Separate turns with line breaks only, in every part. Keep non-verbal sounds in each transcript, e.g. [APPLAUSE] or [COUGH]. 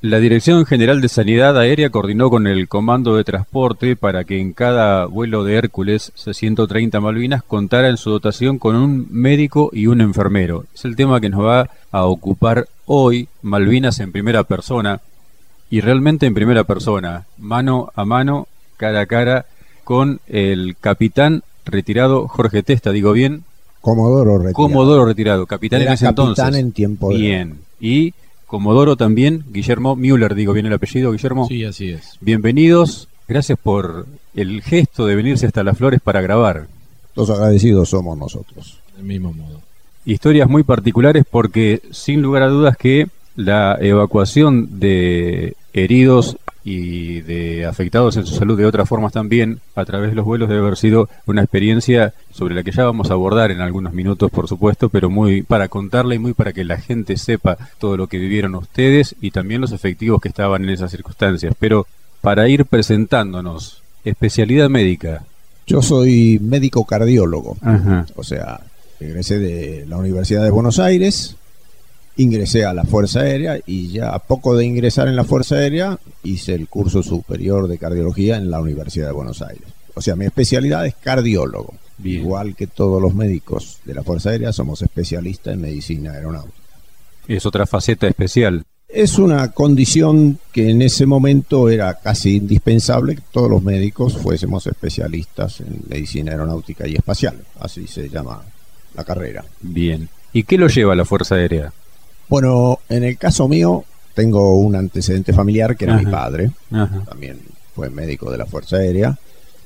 La Dirección General de Sanidad Aérea coordinó con el Comando de Transporte para que en cada vuelo de Hércules C-130 Malvinas contara en su dotación con un médico y un enfermero. Es el tema que nos va a ocupar hoy, Malvinas en primera persona, y realmente en primera persona, mano a mano, cara a cara, con el capitán retirado Jorge Testa, digo bien.
Comodoro retirado.
Comodoro retirado, capitán
Era
en ese
capitán
entonces.
en tiempo de
Bien. Y Comodoro también, Guillermo Müller, digo bien el apellido, Guillermo.
Sí, así es.
Bienvenidos, gracias por el gesto de venirse hasta las flores para grabar.
Los agradecidos somos nosotros.
Del mismo modo.
Historias muy particulares porque sin lugar a dudas que la evacuación de heridos y de afectados en su salud de otras formas también a través de los vuelos debe haber sido una experiencia sobre la que ya vamos a abordar en algunos minutos por supuesto, pero muy para contarla y muy para que la gente sepa todo lo que vivieron ustedes y también los efectivos que estaban en esas circunstancias. Pero para ir presentándonos, especialidad médica.
Yo soy médico cardiólogo,
Ajá.
o sea, egresé de la Universidad de Buenos Aires, ingresé a la Fuerza Aérea y ya a poco de ingresar en la Fuerza Aérea hice el curso superior de cardiología en la Universidad de Buenos Aires. O sea, mi especialidad es cardiólogo.
Bien.
Igual que todos los médicos de la Fuerza Aérea, somos especialistas en medicina aeronáutica.
Es otra faceta especial.
Es una condición que en ese momento era casi indispensable que todos los médicos fuésemos especialistas en medicina aeronáutica y espacial, así se llama la carrera.
Bien. ¿Y qué lo lleva a la Fuerza Aérea?
Bueno, en el caso mío tengo un antecedente familiar que era
Ajá.
mi padre,
Ajá.
también fue médico de la Fuerza Aérea.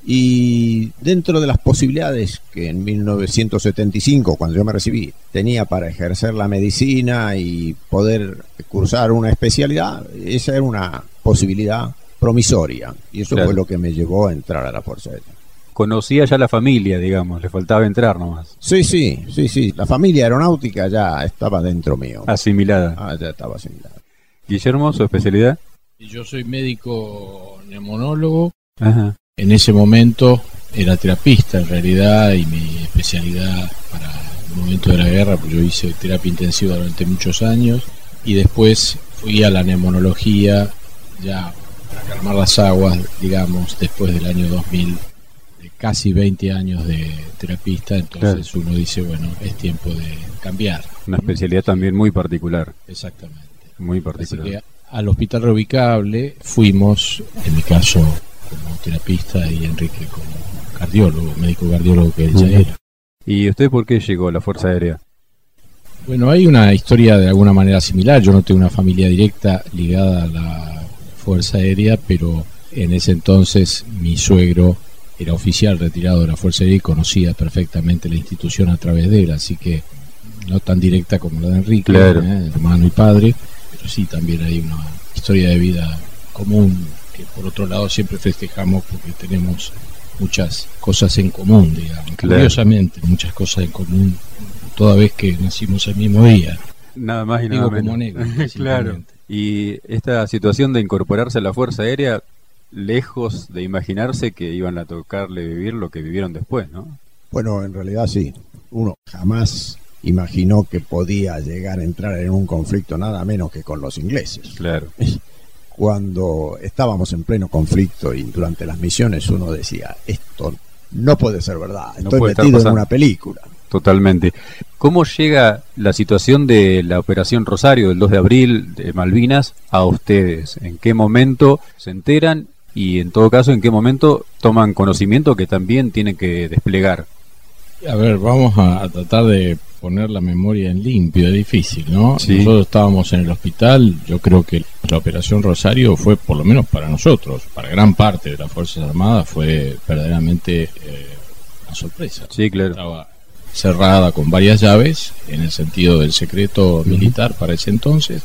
Y dentro de las posibilidades que en 1975, cuando yo me recibí, tenía para ejercer la medicina y poder cursar una especialidad, esa era una posibilidad promisoria. Y eso
Claro.
fue lo que me llevó a entrar a la Fuerza Aérea.
Conocía ya la familia, digamos, le faltaba entrar nomás.
Sí, sí, sí, sí. La familia aeronáutica ya estaba dentro mío.
Asimilada.
Ah, ya estaba asimilada.
Guillermo, su especialidad.
Yo soy médico neumonólogo.
Ajá.
En ese momento era terapista en realidad y mi especialidad para el momento de la guerra, pues yo hice terapia intensiva durante muchos años y después fui a la neumonología ya para calmar las aguas, digamos, después del año 2000, de casi 20 años de terapista, entonces uno dice, bueno, es tiempo de cambiar.
Una especialidad también muy particular.
Exactamente.
Muy
Así
particular.
que al hospital reubicable fuimos, en mi caso como terapista y Enrique como cardiólogo, médico cardiólogo que él ya era.
¿Y usted por qué llegó a la Fuerza Aérea?
Bueno, hay una historia de alguna manera similar. Yo no tengo una familia directa ligada a la Fuerza Aérea, pero en ese entonces mi suegro era oficial retirado de la Fuerza Aérea y conocía perfectamente la institución a través de él, así que no tan directa como la de Enrique,
Claro.
¿eh? hermano y padre, pero sí también hay una historia de vida común que por otro lado siempre festejamos porque tenemos muchas cosas en común, digamos.
Claro.
Curiosamente, muchas cosas en común, toda vez que nacimos el mismo día.
Nada más y nada
como
menos.
anécdota, [LAUGHS]
claro.
simplemente.
Y esta situación de incorporarse a la Fuerza Aérea, lejos de imaginarse que iban a tocarle vivir lo que vivieron después, ¿no?
Bueno, en realidad sí. Uno jamás imaginó que podía llegar a entrar en un conflicto nada menos que con los ingleses.
Claro. [LAUGHS]
Cuando estábamos en pleno conflicto y durante las misiones uno decía, esto no puede ser verdad,
No
estoy
estar
metido en
pasando".
una película.
Totalmente. ¿Cómo llega la situación de la Operación Rosario del 2 de abril de Malvinas a ustedes? ¿En qué momento se enteran y en todo caso en qué momento toman conocimiento que también tienen que desplegar?
A ver, vamos a, a tratar de poner la memoria en limpio, es difícil, ¿no?
Sí.
Nosotros estábamos en el hospital, yo creo que la Operación Rosario fue, por lo menos para nosotros, para gran parte de las Fuerzas Armadas, fue verdaderamente eh, una sorpresa.
Sí, claro.
Estaba cerrada con varias llaves, en el sentido del secreto militar para ese entonces,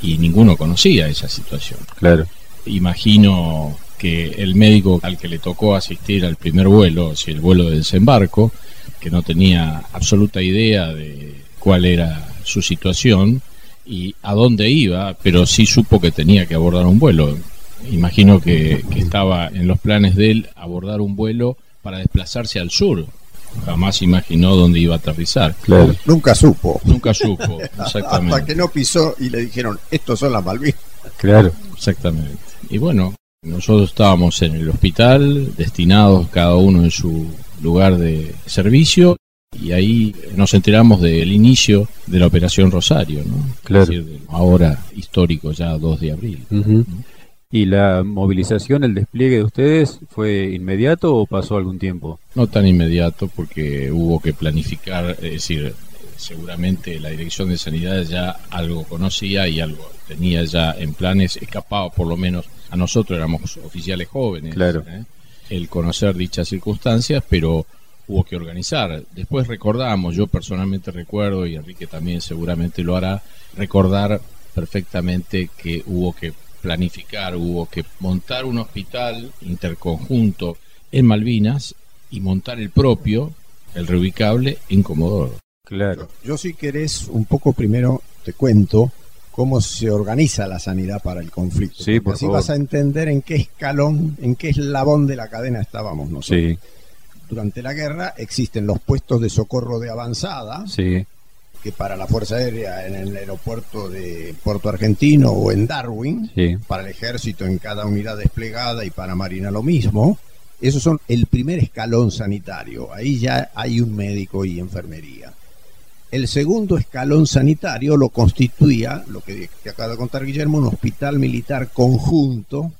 y ninguno conocía esa situación.
Claro.
Imagino que el médico al que le tocó asistir al primer vuelo, o sea, el vuelo de desembarco, que no tenía absoluta idea de cuál era su situación y a dónde iba, pero sí supo que tenía que abordar un vuelo. Imagino que, que estaba en los planes de él abordar un vuelo para desplazarse al sur. Jamás imaginó dónde iba a aterrizar.
Claro.
Nunca supo.
Nunca supo, [LAUGHS] exactamente.
Hasta que no pisó y le dijeron, estos son las Malvinas.
Claro.
Exactamente. Y bueno, nosotros estábamos en el hospital, destinados cada uno en su lugar de servicio, y ahí nos enteramos del inicio de la Operación Rosario, ¿no?
Claro.
Es decir, ahora histórico, ya 2 de abril.
¿Y la movilización, el despliegue de ustedes fue inmediato o pasó algún tiempo?
No tan inmediato porque hubo que planificar, es decir, seguramente la Dirección de Sanidad ya algo conocía y algo tenía ya en planes, escapado por lo menos a nosotros, éramos oficiales jóvenes,
Claro.
¿eh? el conocer dichas circunstancias, pero hubo que organizar. Después recordamos, yo personalmente recuerdo, y Enrique también seguramente lo hará, recordar perfectamente que hubo que planificar, hubo que montar un hospital interconjunto en Malvinas y montar el propio, el reubicable, en Comodoro.
Claro.
Yo si querés un poco primero te cuento cómo se organiza la sanidad para el conflicto.
Sí, por
así
favor.
vas a entender en qué escalón, en qué eslabón de la cadena estábamos nosotros.
Sí,
Durante la guerra existen los puestos de socorro de avanzada,
sí,
que para la Fuerza Aérea en el aeropuerto de Puerto Argentino o en Darwin,
sí.
para el ejército en cada unidad desplegada y para Marina lo mismo. Esos son el primer escalón sanitario. Ahí ya hay un médico y enfermería. El segundo escalón sanitario lo constituía, lo que, que acaba de contar Guillermo, un hospital militar conjunto,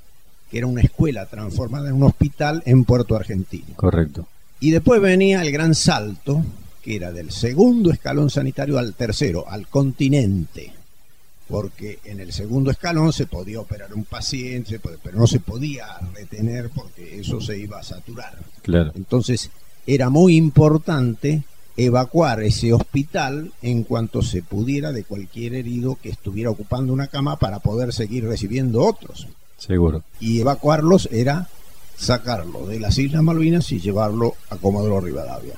que era una escuela transformada en un hospital en Puerto Argentino.
Correcto.
Y después venía el gran salto, que era del segundo escalón sanitario al tercero, al continente. Porque en el segundo escalón se podía operar un paciente, pero no se podía retener porque eso se iba a saturar.
Claro.
Entonces era muy importante evacuar ese hospital en cuanto se pudiera de cualquier herido que estuviera ocupando una cama para poder seguir recibiendo otros
Seguro.
y evacuarlos era sacarlo de las Islas Malvinas y llevarlo a Comodoro Rivadavia.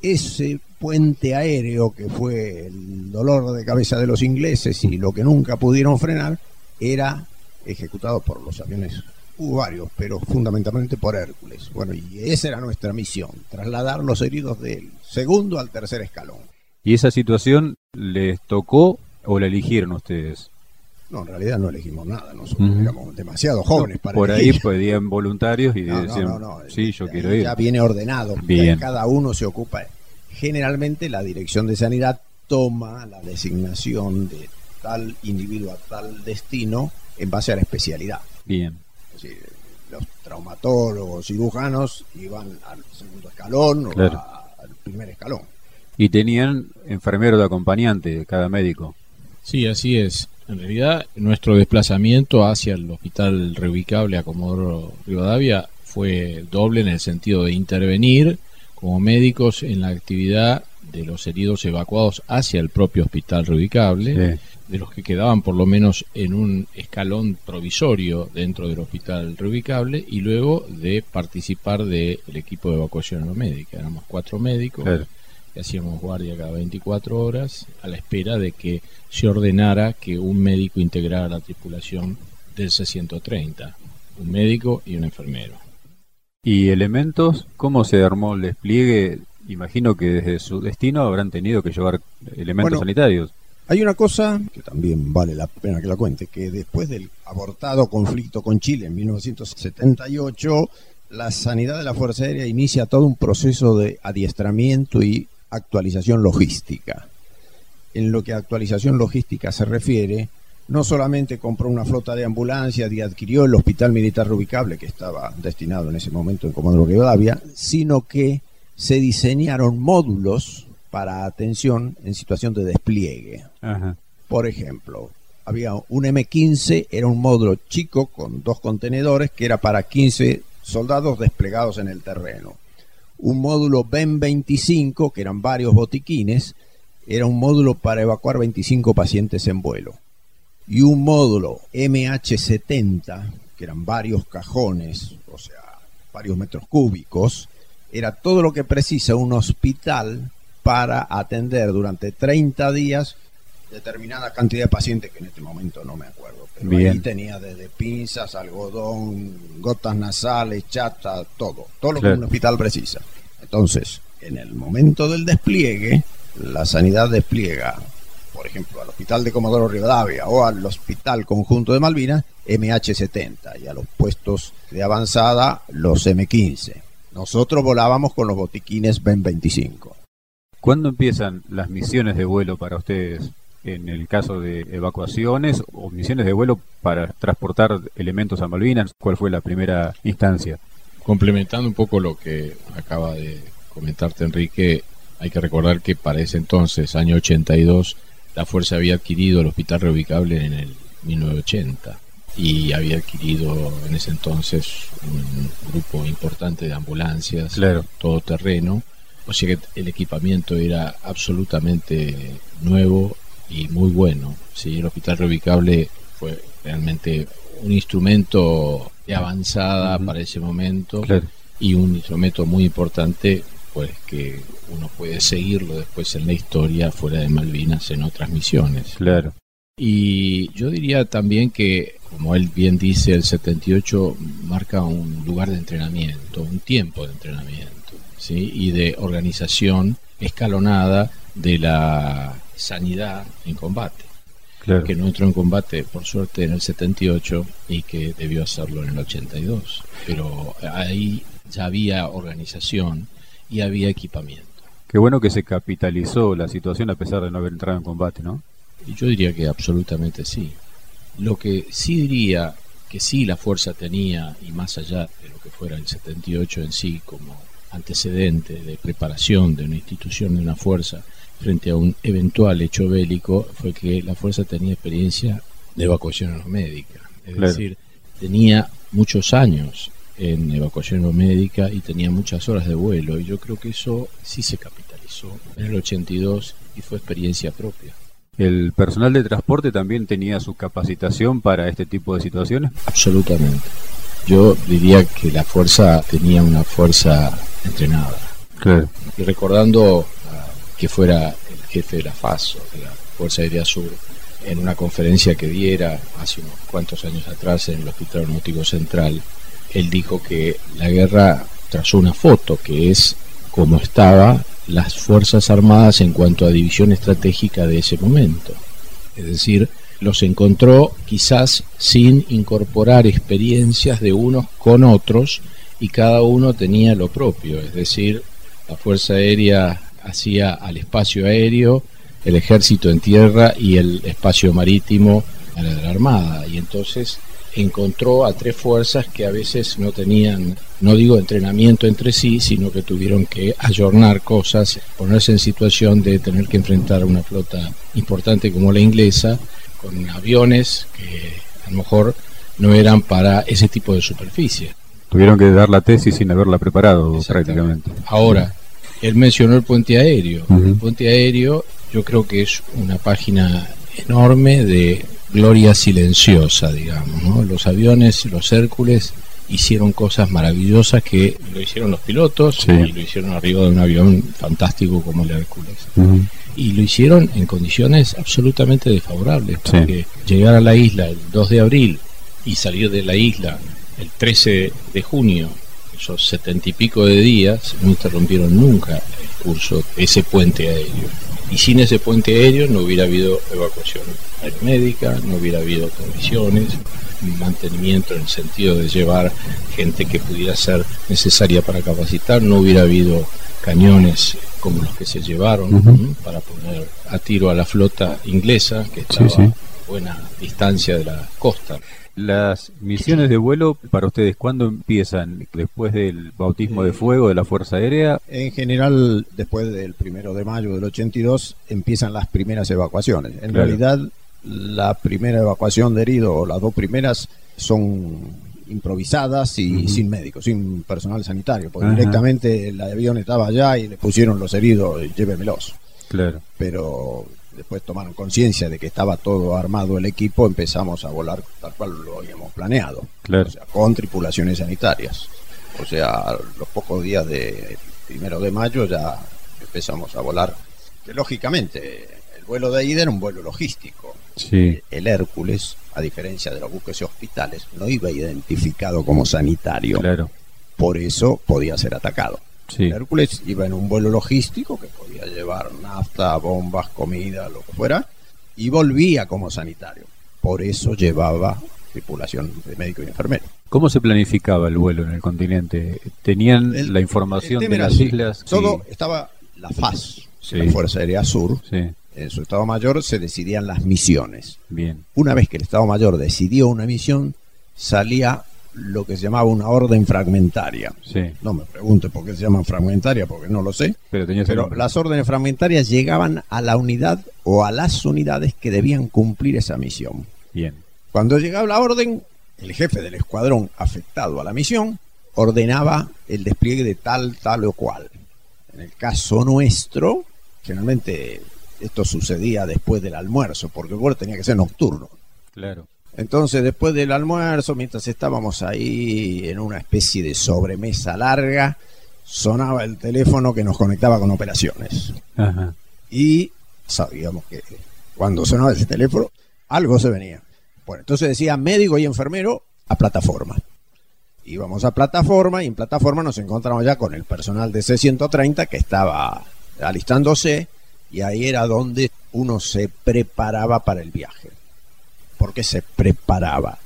Ese puente aéreo que fue el dolor de cabeza de los ingleses y lo que nunca pudieron frenar era ejecutado por los aviones, hubo varios, pero fundamentalmente por Hércules. Bueno, y esa era nuestra misión, trasladar los heridos del segundo al tercer escalón.
¿Y esa situación les tocó o la eligieron ustedes?
No, en realidad no elegimos nada, nosotros
Ujú.
éramos demasiado jóvenes para
Por ahí pedían voluntarios y
No, no,
decían,
no, no.
sí, yo quiero ir.
Ya viene ordenado.
Bien.
Cada uno se ocupa. Generalmente la Dirección de Sanidad toma la designación de tal individuo a tal destino en base a la especialidad.
Bien.
Es decir, los traumatólogos, cirujanos iban al segundo escalón
Claro.
o a- al primer escalón.
Y tenían enfermero de acompañante, cada médico.
Sí, así es. En realidad, nuestro desplazamiento hacia el hospital reubicable a Comodoro Rivadavia fue doble en el sentido de intervenir como médicos en la actividad de los heridos evacuados hacia el propio hospital reubicable,
Sí.
De los que quedaban por lo menos en un escalón provisorio dentro del hospital reubicable, y luego de participar del equipo de evacuación aeromédica. Éramos cuatro médicos
Claro.
que hacíamos guardia cada 24 horas a la espera de que se ordenara que un médico integrara la tripulación del C-130, un médico y un enfermero.
¿Y elementos? ¿Cómo se armó el despliegue? Imagino que desde su destino habrán tenido que llevar elementos
Bueno,
sanitarios.
Hay una cosa que también vale la pena que la cuente, que después del abortado conflicto con Chile en 1978, la sanidad de la Fuerza Aérea inicia todo un proceso de adiestramiento y actualización logística. En lo que a actualización logística se refiere, no solamente compró una flota de ambulancias y adquirió el hospital militar ubicable que estaba destinado en ese momento en Comodoro Rivadavia, sino que se diseñaron módulos para atención en situación de despliegue.
Ajá.
Por ejemplo, había un M15, era un módulo chico con dos contenedores que era para 15 soldados desplegados en el terreno. Un módulo BEM 25, que eran varios botiquines, era un módulo para evacuar 25 pacientes en vuelo. Y un módulo MH70, que eran varios cajones, o sea, varios metros cúbicos, era todo lo que precisa un hospital para atender durante 30 días determinada cantidad de pacientes que en este momento no me acuerdo. Pero
Bien.
ahí tenía desde pinzas, algodón, gotas nasales, chata, todo. Todo lo
Claro.
que un hospital precisa. Entonces, en el momento del despliegue, la sanidad despliega por ejemplo, al Hospital de Comodoro Rivadavia o al Hospital Conjunto de Malvinas, MH70 y a los puestos de avanzada los M15. Nosotros volábamos con los botiquines Ben 25.
¿Cuándo empiezan las misiones de vuelo para ustedes? En el caso de evacuaciones o misiones de vuelo para transportar elementos a Malvinas, ¿cuál fue la primera instancia?
Complementando un poco lo que acaba de comentarte Enrique, hay que recordar que para ese entonces, año 82, la Fuerza había adquirido el Hospital Reubicable en el 1980 y había adquirido en ese entonces un grupo importante de ambulancias,
Claro.
todo terreno, o sea que el equipamiento era absolutamente nuevo y muy bueno. ¿sí? El Hospital Reubicable fue realmente un instrumento de avanzada para ese momento
Claro.
y un instrumento muy importante pues que uno puede seguirlo después en la historia fuera de Malvinas en otras misiones.
Claro.
Y yo diría también que, como él bien dice, el 78 marca un lugar de entrenamiento, un tiempo de entrenamiento, ¿sí? y de organización escalonada de la sanidad en combate,
Claro.
que no entró en combate, por suerte, en el 78 y que debió hacerlo en el 82. Pero ahí ya había organización y había equipamiento.
Qué bueno que se capitalizó la situación a pesar de no haber entrado en combate, ¿no?
Yo diría que absolutamente sí. Lo que sí diría que sí la fuerza tenía, y más allá de lo que fuera el 78 en sí como antecedente de preparación de una institución, de una fuerza, frente a un eventual hecho bélico, fue que la fuerza tenía experiencia de evacuación aeromédica. Es
Claro.
decir, tenía muchos años en evacuación aeromédica y tenía muchas horas de vuelo, y yo creo que eso sí se capitalizó en el 82 y fue experiencia propia.
¿El personal de transporte también tenía su capacitación para este tipo de situaciones?
Absolutamente. Yo diría que la fuerza tenía una fuerza entrenada.
Claro.
Y recordando ah, que fuera el jefe de la FASO, de la Fuerza Aérea Sur, en una conferencia que diera hace unos cuantos años atrás en el Hospital Aeronáutico Central, él dijo que la guerra trazó una foto que es como estaban las Fuerzas Armadas en cuanto a división estratégica de ese momento. Es decir, los encontró quizás sin incorporar experiencias de unos con otros y cada uno tenía lo propio, es decir, la Fuerza Aérea hacía al espacio aéreo, el ejército en tierra y el espacio marítimo a la la Armada. Y entonces encontró a tres fuerzas que a veces no tenían, no digo entrenamiento entre sí, sino que tuvieron que ayornar cosas, ponerse en situación de tener que enfrentar a una flota importante como la inglesa, con aviones que a lo mejor no eran para ese tipo de superficie.
Tuvieron que dar la tesis sin haberla preparado prácticamente.
Ahora, él mencionó el puente aéreo. El puente aéreo yo creo que es una página enorme de gloria silenciosa, digamos. ¿no? Los aviones, los Hércules hicieron cosas maravillosas que lo hicieron los pilotos
Sí.
y lo hicieron arriba de un avión fantástico como el Hércules. Y lo hicieron en condiciones absolutamente desfavorables,
Sí.
porque llegar a la isla el 2 de abril y salir de la isla el 13 de junio, esos setenta y pico de días, no interrumpieron nunca el curso de ese puente aéreo. Y sin ese puente aéreo no hubiera habido evacuación aeromédica, no hubiera habido condiciones, mantenimiento en el sentido de llevar gente que pudiera ser necesaria para capacitar, no hubiera habido cañones como los que se llevaron para poner a tiro a la flota inglesa que estaba
sí.
a buena distancia de la costa.
Las misiones de vuelo para ustedes, ¿cuándo empiezan? ¿Después del bautismo de fuego de la Fuerza Aérea?
En general, después del primero de mayo del 82, empiezan las primeras evacuaciones. En
Claro.
realidad, la primera evacuación de herido, o las dos primeras, son improvisadas y sin médicos, sin personal sanitario, porque
Ajá.
directamente el avión estaba allá y le pusieron los heridos, y llévemelos.
Claro.
Pero después tomaron conciencia de que estaba todo armado el equipo, empezamos a volar tal cual lo habíamos planeado.
Claro.
O sea, con tripulaciones sanitarias. O sea, a los pocos días de primero de mayo ya empezamos a volar. Que lógicamente, el vuelo de ida era un vuelo logístico.
Sí.
El Hércules, a diferencia de los buques y hospitales, no iba identificado como sanitario.
Claro.
Por eso podía ser atacado.
Sí.
El Hércules iba en un vuelo logístico que podía llevar nafta, bombas, comida, lo que fuera, y volvía como sanitario. Por eso llevaba tripulación de médico y enfermero.
¿Cómo se planificaba el vuelo en el continente? ¿Tenían
El-
la información de las islas?
Todo
Sí,
estaba la FAS,
Sí.
la Fuerza Aérea Sur.
sí,
En su Estado Mayor se decidían las misiones.
bien.
Una vez que el Estado Mayor decidió una misión, salía lo que se llamaba una orden fragmentaria.
Sí,
No me pregunte por qué se llaman fragmentaria, porque no lo sé.
pero
las órdenes fragmentarias llegaban a la unidad o a las unidades que debían cumplir esa misión.
Bien,
Cuando llegaba la orden, el jefe del escuadrón afectado a la misión ordenaba el despliegue de tal, tal o cual. En el caso nuestro, generalmente esto sucedía después del almuerzo, porque el vuelo tenía que ser nocturno.
claro.
Entonces, después del almuerzo, mientras estábamos ahí en una especie de sobremesa larga, sonaba el teléfono que nos conectaba con operaciones.
Ajá.
Y sabíamos que cuando sonaba ese teléfono, algo se venía. Bueno, entonces decía médico y enfermero a plataforma. Íbamos a plataforma y en plataforma nos encontramos ya con el personal de C-130 que estaba alistándose y ahí era donde uno se preparaba para el viaje. ¿Por qué se preparaba?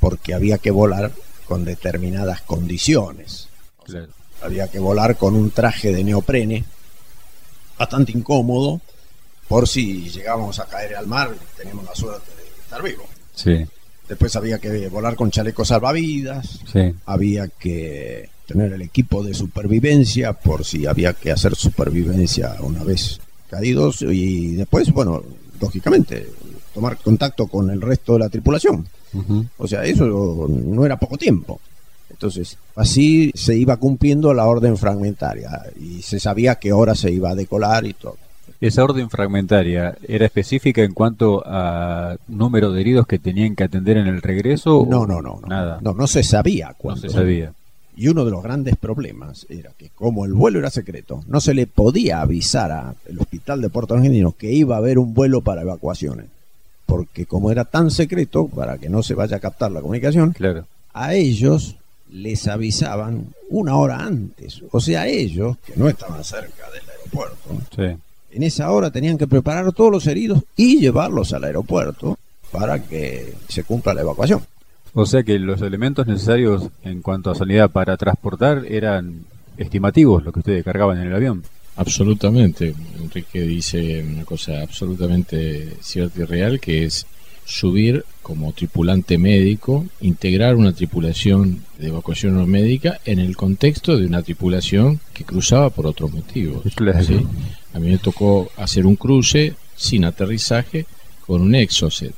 Porque había que volar con determinadas condiciones. Había que volar con un traje de neoprene bastante incómodo por si llegábamos a caer al mar teníamos la suerte de estar vivos.
Sí,
Después había que volar con chalecos salvavidas,
sí,
había que tener el equipo de supervivencia por si había que hacer supervivencia una vez caídos y después, bueno, lógicamente, tomar contacto con el resto de la tripulación. O sea, eso no era poco tiempo. Entonces, así se iba cumpliendo la orden fragmentaria y se sabía qué hora se iba a decolar y todo.
Esa orden fragmentaria era específica en cuanto a número de heridos que tenían que atender en el regreso.
No, no, no, no.
Nada.
No, no se sabía
No
cuándo.
se sabía.
Y uno de los grandes problemas era que como el vuelo era secreto, no se le podía avisar al hospital de Puerto Argentino que iba a haber un vuelo para evacuaciones. Porque como era tan secreto, para que no se vaya a captar la comunicación,
Claro.
a ellos les avisaban una hora antes. O sea, ellos, que no estaban cerca del aeropuerto,
Sí.
en esa hora tenían que preparar todos los heridos y llevarlos al aeropuerto para que se cumpla la evacuación.
O sea que los elementos necesarios en cuanto a sanidad para transportar eran estimativos, lo que ustedes cargaban en el avión.
Absolutamente. Enrique dice una cosa absolutamente cierta y real, que es subir como tripulante médico, integrar una tripulación de evacuación no médica en el contexto de una tripulación que cruzaba por otros motivos. [LAUGHS]
Claro.
¿sí? A mí me tocó hacer un cruce sin aterrizaje con un exocet,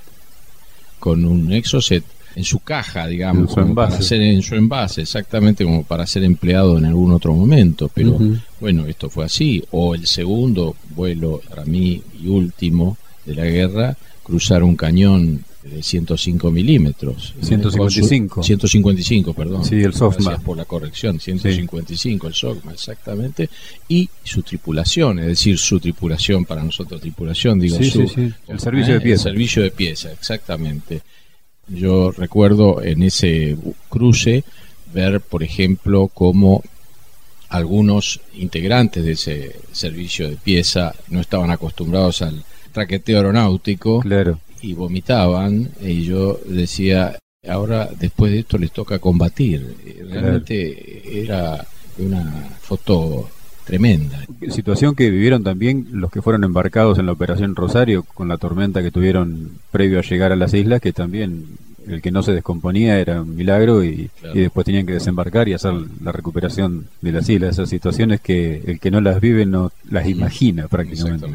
con un exocet en su caja, digamos,
En su
como para
envase.
ser en su envase, exactamente como para ser empleado en algún otro momento. Pero bueno, esto fue así. O el segundo vuelo, para mí, y último de la guerra, cruzar un cañón de 105 milímetros.
155.
155, perdón.
Sí, el SOFMA.
Gracias por la corrección. 155, el SOFMA, exactamente. Y su tripulación, es decir, su tripulación, para nosotros tripulación, digo
Sí,
su,
sí, sí. El servicio de pieza.
El servicio de pieza, exactamente. Yo recuerdo en ese cruce ver, por ejemplo, cómo algunos integrantes de ese servicio de pieza no estaban acostumbrados al traqueteo aeronáutico
Claro.
y vomitaban y yo decía ahora después de esto les toca combatir realmente era una foto tremenda
Situación que vivieron también los que fueron embarcados en la Operación Rosario con la tormenta que tuvieron previo a llegar a las islas, que también el que no se descomponía era un milagro y,
Claro.
y después tenían que desembarcar y hacer la recuperación de las islas. Esas situaciones que el que no las vive no las imagina prácticamente.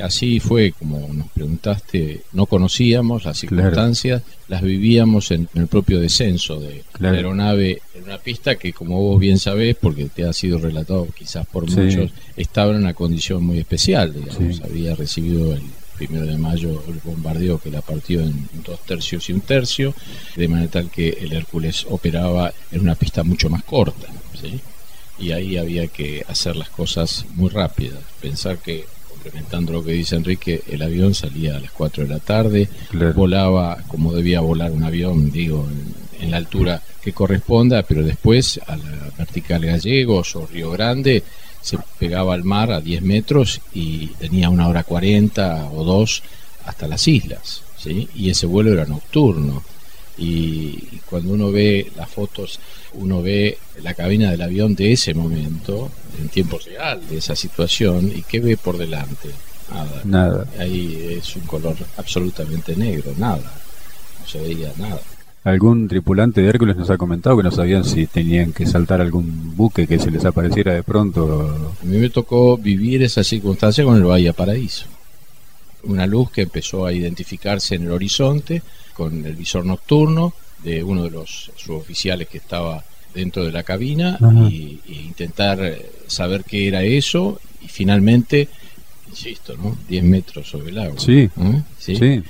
Así fue como nos preguntaste, no conocíamos las
Claro.
circunstancias, las vivíamos en, el propio descenso de
Claro.
la aeronave una pista que como vos bien sabés, porque te ha sido relatado quizás por
Sí.
muchos, estaba en una condición muy especial, digamos,
Sí.
había recibido el primero de mayo el bombardeo que la partió en dos tercios y un tercio, de manera tal que el Hércules operaba en una pista mucho más corta, ¿sí? y ahí había que hacer las cosas muy rápidas. Pensar que, complementando lo que dice Enrique, el avión salía a las 4 de la tarde,
Claro.
volaba como debía volar un avión, digo, en, en la altura que corresponda, pero después a la vertical Gallegos o Río Grande se pegaba al mar a 10 metros y tenía una hora 40 o dos hasta las islas, ¿sí? y ese vuelo era nocturno. Y cuando uno ve las fotos, uno ve la cabina del avión de ese momento, en tiempo real, de esa situación, y ¿qué ve por delante? Nada.
Nada.
Ahí es un color absolutamente negro, nada. No se veía nada.
Algún tripulante de Hércules nos ha comentado que no sabían si tenían que saltar algún buque que se les apareciera de pronto.
A mí me tocó vivir esa circunstancia con el Bahía Paraíso. Una luz que empezó a identificarse en el horizonte con el visor nocturno de uno de los suboficiales que estaba dentro de la cabina y, y, intentar eh, saber qué era eso y finalmente, insisto, ¿no? 10 metros sobre el agua.
Sí,
¿eh?
¿Sí? sí.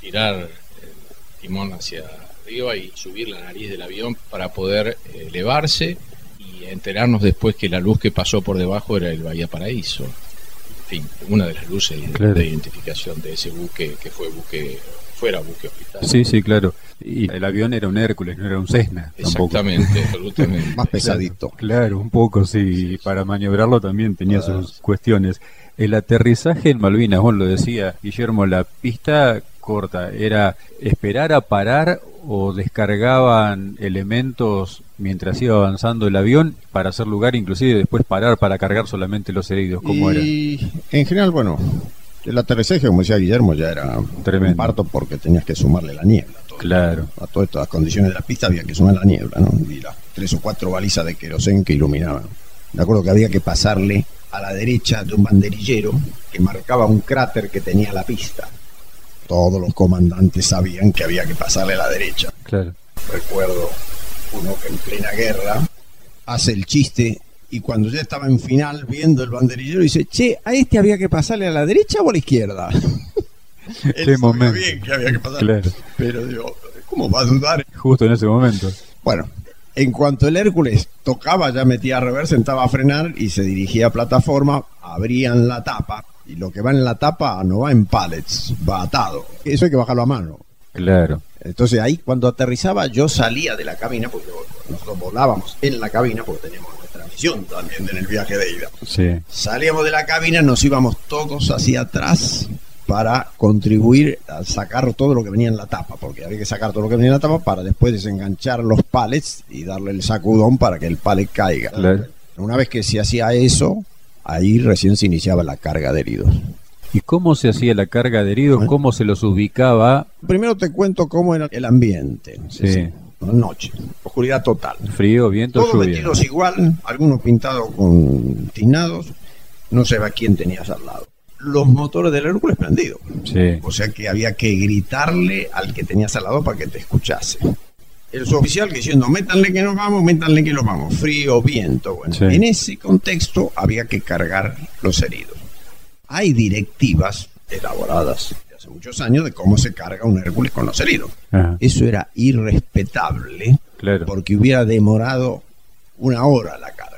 Tirar el timón hacia arriba y subir la nariz del avión para poder eh, elevarse y enterarnos después que la luz que pasó por debajo era el Bahía Paraíso. En fin, una de las luces
Claro.
de identificación de ese buque que fue buque fuera buque hospital.
Sí, sí, claro. Y el avión era un Hércules, no era un Cessna. tampoco.
Exactamente, absolutamente. [LAUGHS]
Más pesadito.
Claro, un poco, sí. Para maniobrarlo también tenía sus cuestiones. El aterrizaje en Malvinas, vos lo decía, Guillermo, la pista corta, ¿era esperar a parar o descargaban elementos mientras iba avanzando el avión para hacer lugar, inclusive después parar para cargar solamente los heridos? ¿Cómo era?
en general, bueno, el aterrizaje, como decía Guillermo, ya era
Tremendo.
un parto porque tenías que sumarle la niebla. Todo.
Claro,
A todas estas condiciones de la pista había que sumar la niebla, ¿no? Y las tres o cuatro balizas de querosén que iluminaban. Me acuerdo que había que pasarle a la derecha de un banderillero que marcaba un cráter que tenía la pista. Todos los comandantes sabían que había que pasarle a la derecha.
claro.
Recuerdo uno que en plena guerra hace el chiste y cuando ya estaba en final viendo el banderillero dice, che, a este había que pasarle a la derecha o a la izquierda. [LAUGHS] Él
Qué
sabía
momento.
bien que había que pasar.
Claro.
Pero digo, ¿cómo va a dudar?
Justo en ese momento.
Bueno, en cuanto el Hércules tocaba, ya metía a reversa, sentaba a frenar y se dirigía a plataforma, abrían la tapa y lo que va en la tapa no va en pallets, va atado. Eso hay que bajarlo a mano.
Claro.
Entonces ahí cuando aterrizaba yo salía de la cabina, porque nosotros volábamos en la cabina, porque teníamos nuestra misión también en el viaje de ida.
Sí.
Salíamos de la cabina, nos íbamos todos hacia atrás para contribuir a sacar todo lo que venía en la tapa, porque había que sacar todo lo que venía en la tapa para después desenganchar los pallets y darle el sacudón para que el pallet caiga.
Claro.
Una vez que se hacía eso, ahí recién se iniciaba la carga de heridos.
¿Y cómo se hacía la carga de heridos? ¿Cómo se los ubicaba?
Primero te cuento cómo era el ambiente.
Sí.
Noche, oscuridad total.
Frío, viento,
Todos
lluvia.
vestidos igual, algunos pintados con tiznados, no se va quién tenías al lado. Los motores del Hércules prendidos.
Sí.
O sea que había que gritarle al que tenías al lado para que te escuchase. El suboficial diciendo, métanle que nos vamos, métanle que nos vamos. Frío, viento. Bueno,
Sí.
en ese contexto había que cargar los heridos. Hay directivas elaboradas de hace muchos años de cómo se carga un Hércules con los heridos.
Ajá,
Eso era irrespetable
claro.
porque hubiera demorado una hora la carga.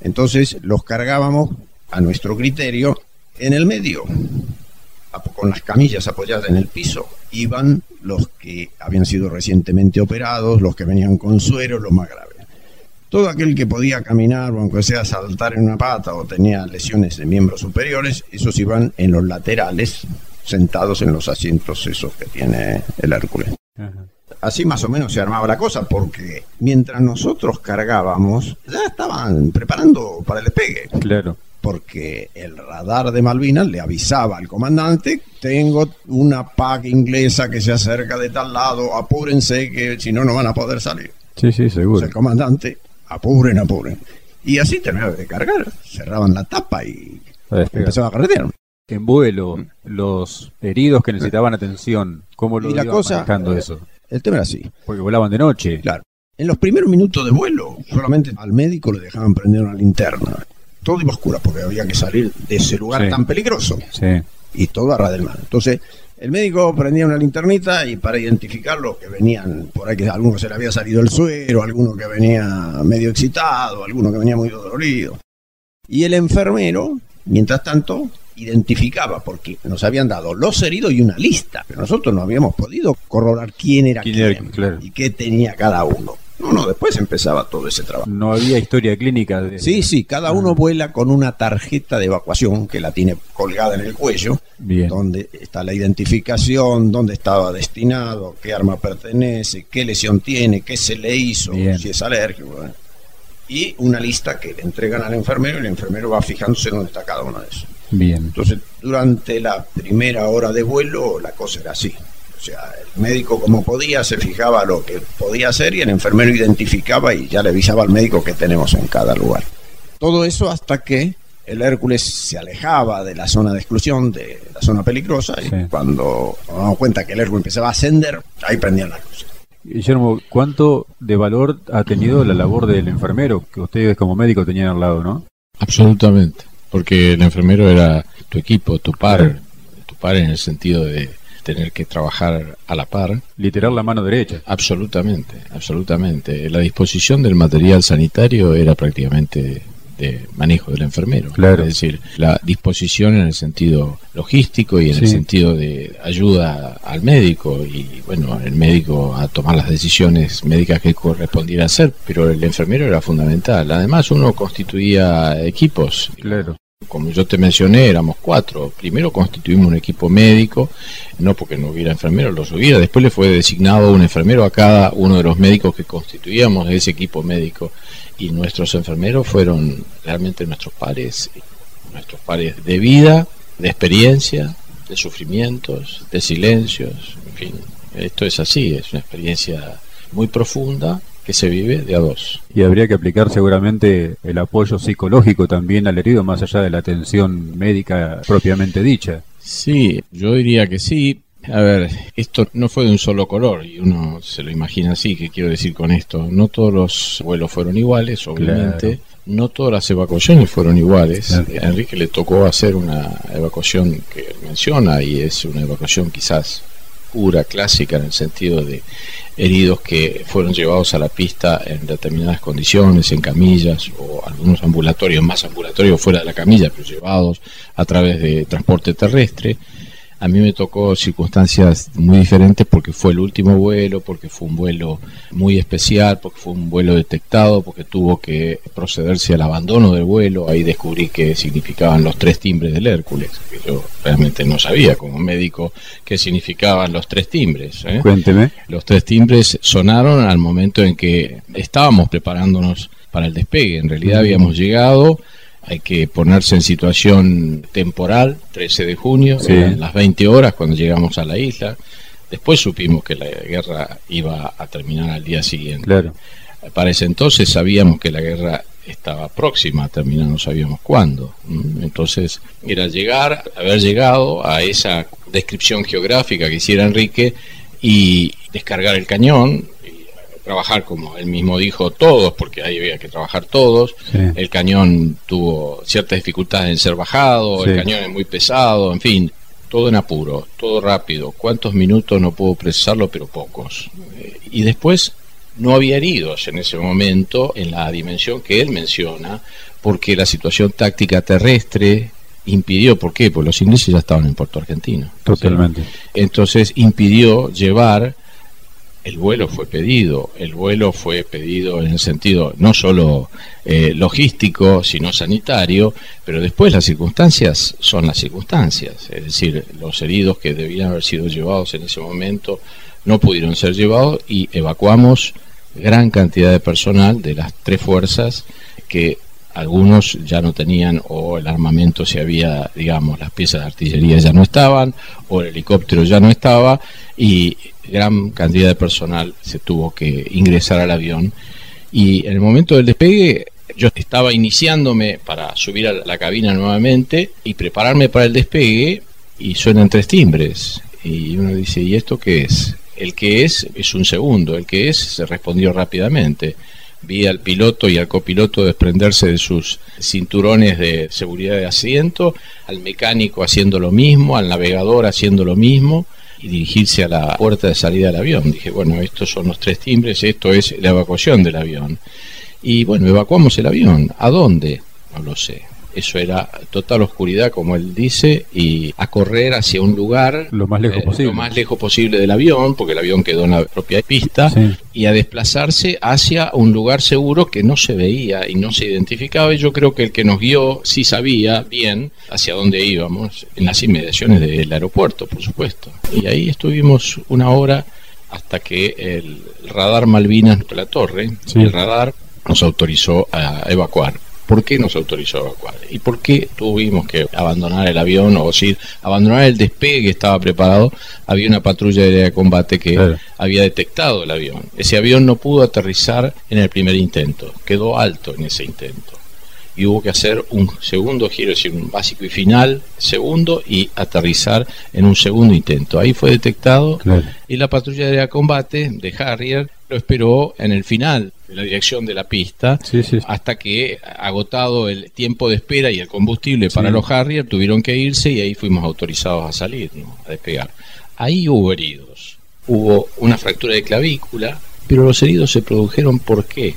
Entonces los cargábamos a nuestro criterio en el medio, con las camillas apoyadas en el piso. Iban los que habían sido recientemente operados, los que venían con suero, los más graves. Todo aquel que podía caminar o aunque sea saltar en una pata o tenía lesiones de miembros superiores, esos iban en los laterales, sentados en los asientos esos que tiene el Hércules
Ajá.
así más o menos se armaba la cosa, porque mientras nosotros cargábamos, ya estaban preparando para el despegue,
Claro.
Porque el radar de Malvinas le avisaba al comandante, tengo una PAC inglesa que se acerca de tal lado, apúrense que si no, no van a poder salir.
Sí, sí,
O
seguro.
sea, el comandante, apuren, apuren. Y así terminaba de cargar, cerraban la tapa y empezaba a carretear.
En vuelo, los heridos que necesitaban atención, ¿cómo lo
Y la cosa-
manejando eso?
El tema era así.
Porque volaban de noche.
Claro. En los primeros minutos de vuelo, solamente al médico le dejaban prender una linterna. Todo iba oscura porque había que salir de ese lugar
Sí.
tan peligroso.
Sí.
Y todo a ras del mar. Entonces, el médico prendía una linternita y para identificar los que venían, por ahí que a alguno se le había salido el suero, alguno que venía medio excitado, alguno que venía muy dolorido. Y el enfermero, mientras tanto, identificaba, porque nos habían dado los heridos y una lista, pero nosotros no habíamos podido corroborar quién era
¿Quién claro.
y qué tenía cada uno. No, no, después empezaba todo ese trabajo.
No había historia clínica. De...
Sí, sí, cada uno vuela con una tarjeta de evacuación que la tiene colgada en el cuello,
Bien.
donde está la identificación, dónde estaba destinado, qué arma pertenece, qué lesión tiene, qué se le hizo,
Bien.
si es alérgico. ¿eh? Y una lista que le entregan al enfermero y el enfermero va fijándose dónde está cada uno de esos.
Bien.
Entonces, durante la primera hora de vuelo, la cosa era así. O sea, el médico como podía se fijaba lo que podía hacer y el enfermero identificaba y ya le avisaba al médico que tenemos en cada lugar. Todo eso hasta que el Hércules se alejaba de la zona de exclusión, de la zona peligrosa, y cuando nos damos cuenta que el Hércules empezaba a ascender, ahí prendían la luz.
Guillermo, ¿cuánto de valor ha tenido la labor del enfermero que ustedes como médico tenían al lado, no?
Absolutamente, porque el enfermero era tu equipo, tu par, tu par en el sentido de tener que trabajar a la par.
Literal la mano derecha.
Absolutamente, absolutamente. La disposición del material sanitario era prácticamente de manejo del enfermero.
Claro.
Es decir, la disposición en el sentido logístico y en el sentido de ayuda al médico y, bueno, el médico a tomar las decisiones médicas que correspondiera hacer, pero el enfermero era fundamental. Además, uno constituía equipos.
Claro.
Como yo te mencioné, éramos cuatro. Primero constituimos un equipo médico, no porque no hubiera enfermeros, los hubiera. Después le fue designado un enfermero a cada uno de los médicos que constituíamos ese equipo médico. Y nuestros enfermeros fueron realmente nuestros pares, nuestros pares de vida, de experiencia, de sufrimientos, de silencios, en fin. Esto es así, es una experiencia muy profunda que se vive de a dos.
Y habría que aplicar seguramente el apoyo psicológico también al herido, más allá de la atención médica propiamente dicha.
Sí, yo diría que sí. A ver, esto no fue de un solo color y uno se lo imagina así, ¿qué quiero decir con esto? No todos los vuelos fueron iguales, obviamente. No todas las evacuaciones fueron iguales.
Claro.
A Enrique le tocó hacer una evacuación que él menciona y es una evacuación quizás pura, clásica, en el sentido de heridos que fueron llevados a la pista en determinadas condiciones, en camillas o algunos ambulatorios, más ambulatorios fuera de la camilla, pero llevados a través de transporte terrestre. A mí me tocó circunstancias muy diferentes porque fue el último vuelo, porque fue un vuelo muy especial, porque fue un vuelo detectado, porque tuvo que procederse al abandono del vuelo. Ahí descubrí qué significaban los tres timbres del Hércules, que yo realmente no sabía como médico qué significaban los tres timbres. ¿eh?
Cuénteme.
Los tres timbres sonaron al momento en que estábamos preparándonos para el despegue. En realidad habíamos llegado, hay que ponerse en situación temporal, 13 de junio,
Sí.
eran las 20 horas cuando llegamos a la isla. Después supimos que la guerra iba a terminar al día siguiente.
Claro.
Para ese entonces sabíamos que la guerra estaba próxima a terminar, no sabíamos cuándo. Entonces era llegar, haber llegado a esa descripción geográfica que hiciera Enrique y descargar el cañón, trabajar como él mismo dijo todos, porque ahí había que trabajar todos.
Sí.
El cañón tuvo ciertas dificultades en ser bajado,
Sí.
el cañón es muy pesado, en fin, todo en apuro, todo rápido. ¿Cuántos minutos no puedo precisarlo? Pero pocos. Eh, Y después no había heridos en ese momento en la dimensión que él menciona, porque la situación táctica terrestre impidió, ¿por qué? Porque los ingleses ya estaban en Puerto Argentino.
Totalmente.
Entonces impidió llevar, el vuelo fue pedido, el vuelo fue pedido en el sentido no solo eh, logístico, sino sanitario, pero después las circunstancias son las circunstancias, es decir, los heridos que debían haber sido llevados en ese momento no pudieron ser llevados y evacuamos gran cantidad de personal de las tres fuerzas que algunos ya no tenían o el armamento se había, digamos, las piezas de artillería ya no estaban o el helicóptero ya no estaba y gran cantidad de personal se tuvo que ingresar al avión y en el momento del despegue yo estaba iniciándome para subir a la cabina nuevamente y prepararme para el despegue y suenan tres timbres y uno dice, ¿y esto qué es? El que es es un segundo, el que es se respondió rápidamente. Vi al piloto y al copiloto desprenderse de sus cinturones de seguridad de asiento, al mecánico haciendo lo mismo, al navegador haciendo lo mismo y dirigirse a la puerta de salida del avión. Dije, bueno, estos son los tres timbres, esto es la evacuación del avión. Y bueno, evacuamos el avión. ¿A dónde? No lo sé. Eso era total oscuridad, como él dice, y a correr hacia un lugar
lo más lejos
eh,
posible.
lo más lejos posible del avión, porque el avión quedó en la propia pista,
Sí.
y a desplazarse hacia un lugar seguro que no se veía y no se identificaba. Y yo creo que el que nos guió sí sabía bien hacia dónde íbamos, en las inmediaciones del aeropuerto, por supuesto. Y ahí estuvimos una hora hasta que el radar Malvinas de la torre,
Sí.
el radar nos autorizó a evacuar. ¿Por qué nos autorizó a evacuar? ¿Y por qué tuvimos que abandonar el avión o decir, abandonar el despegue que estaba preparado? Había una patrulla aérea de combate que
Claro.
había detectado el avión. Ese avión no pudo aterrizar en el primer intento, quedó alto en ese intento. Y hubo que hacer un segundo giro, es decir, un básico y final, segundo, y aterrizar en un segundo intento. Ahí fue detectado
Claro.
y la patrulla de combate de Harrier lo esperó en el final de la dirección de la pista
Sí, sí.
hasta que agotado el tiempo de espera y el combustible para
Sí.
los Harrier tuvieron que irse y ahí fuimos autorizados a salir, ¿no? a despegar. Ahí hubo heridos, hubo una fractura de clavícula, pero los heridos se produjeron ¿por qué?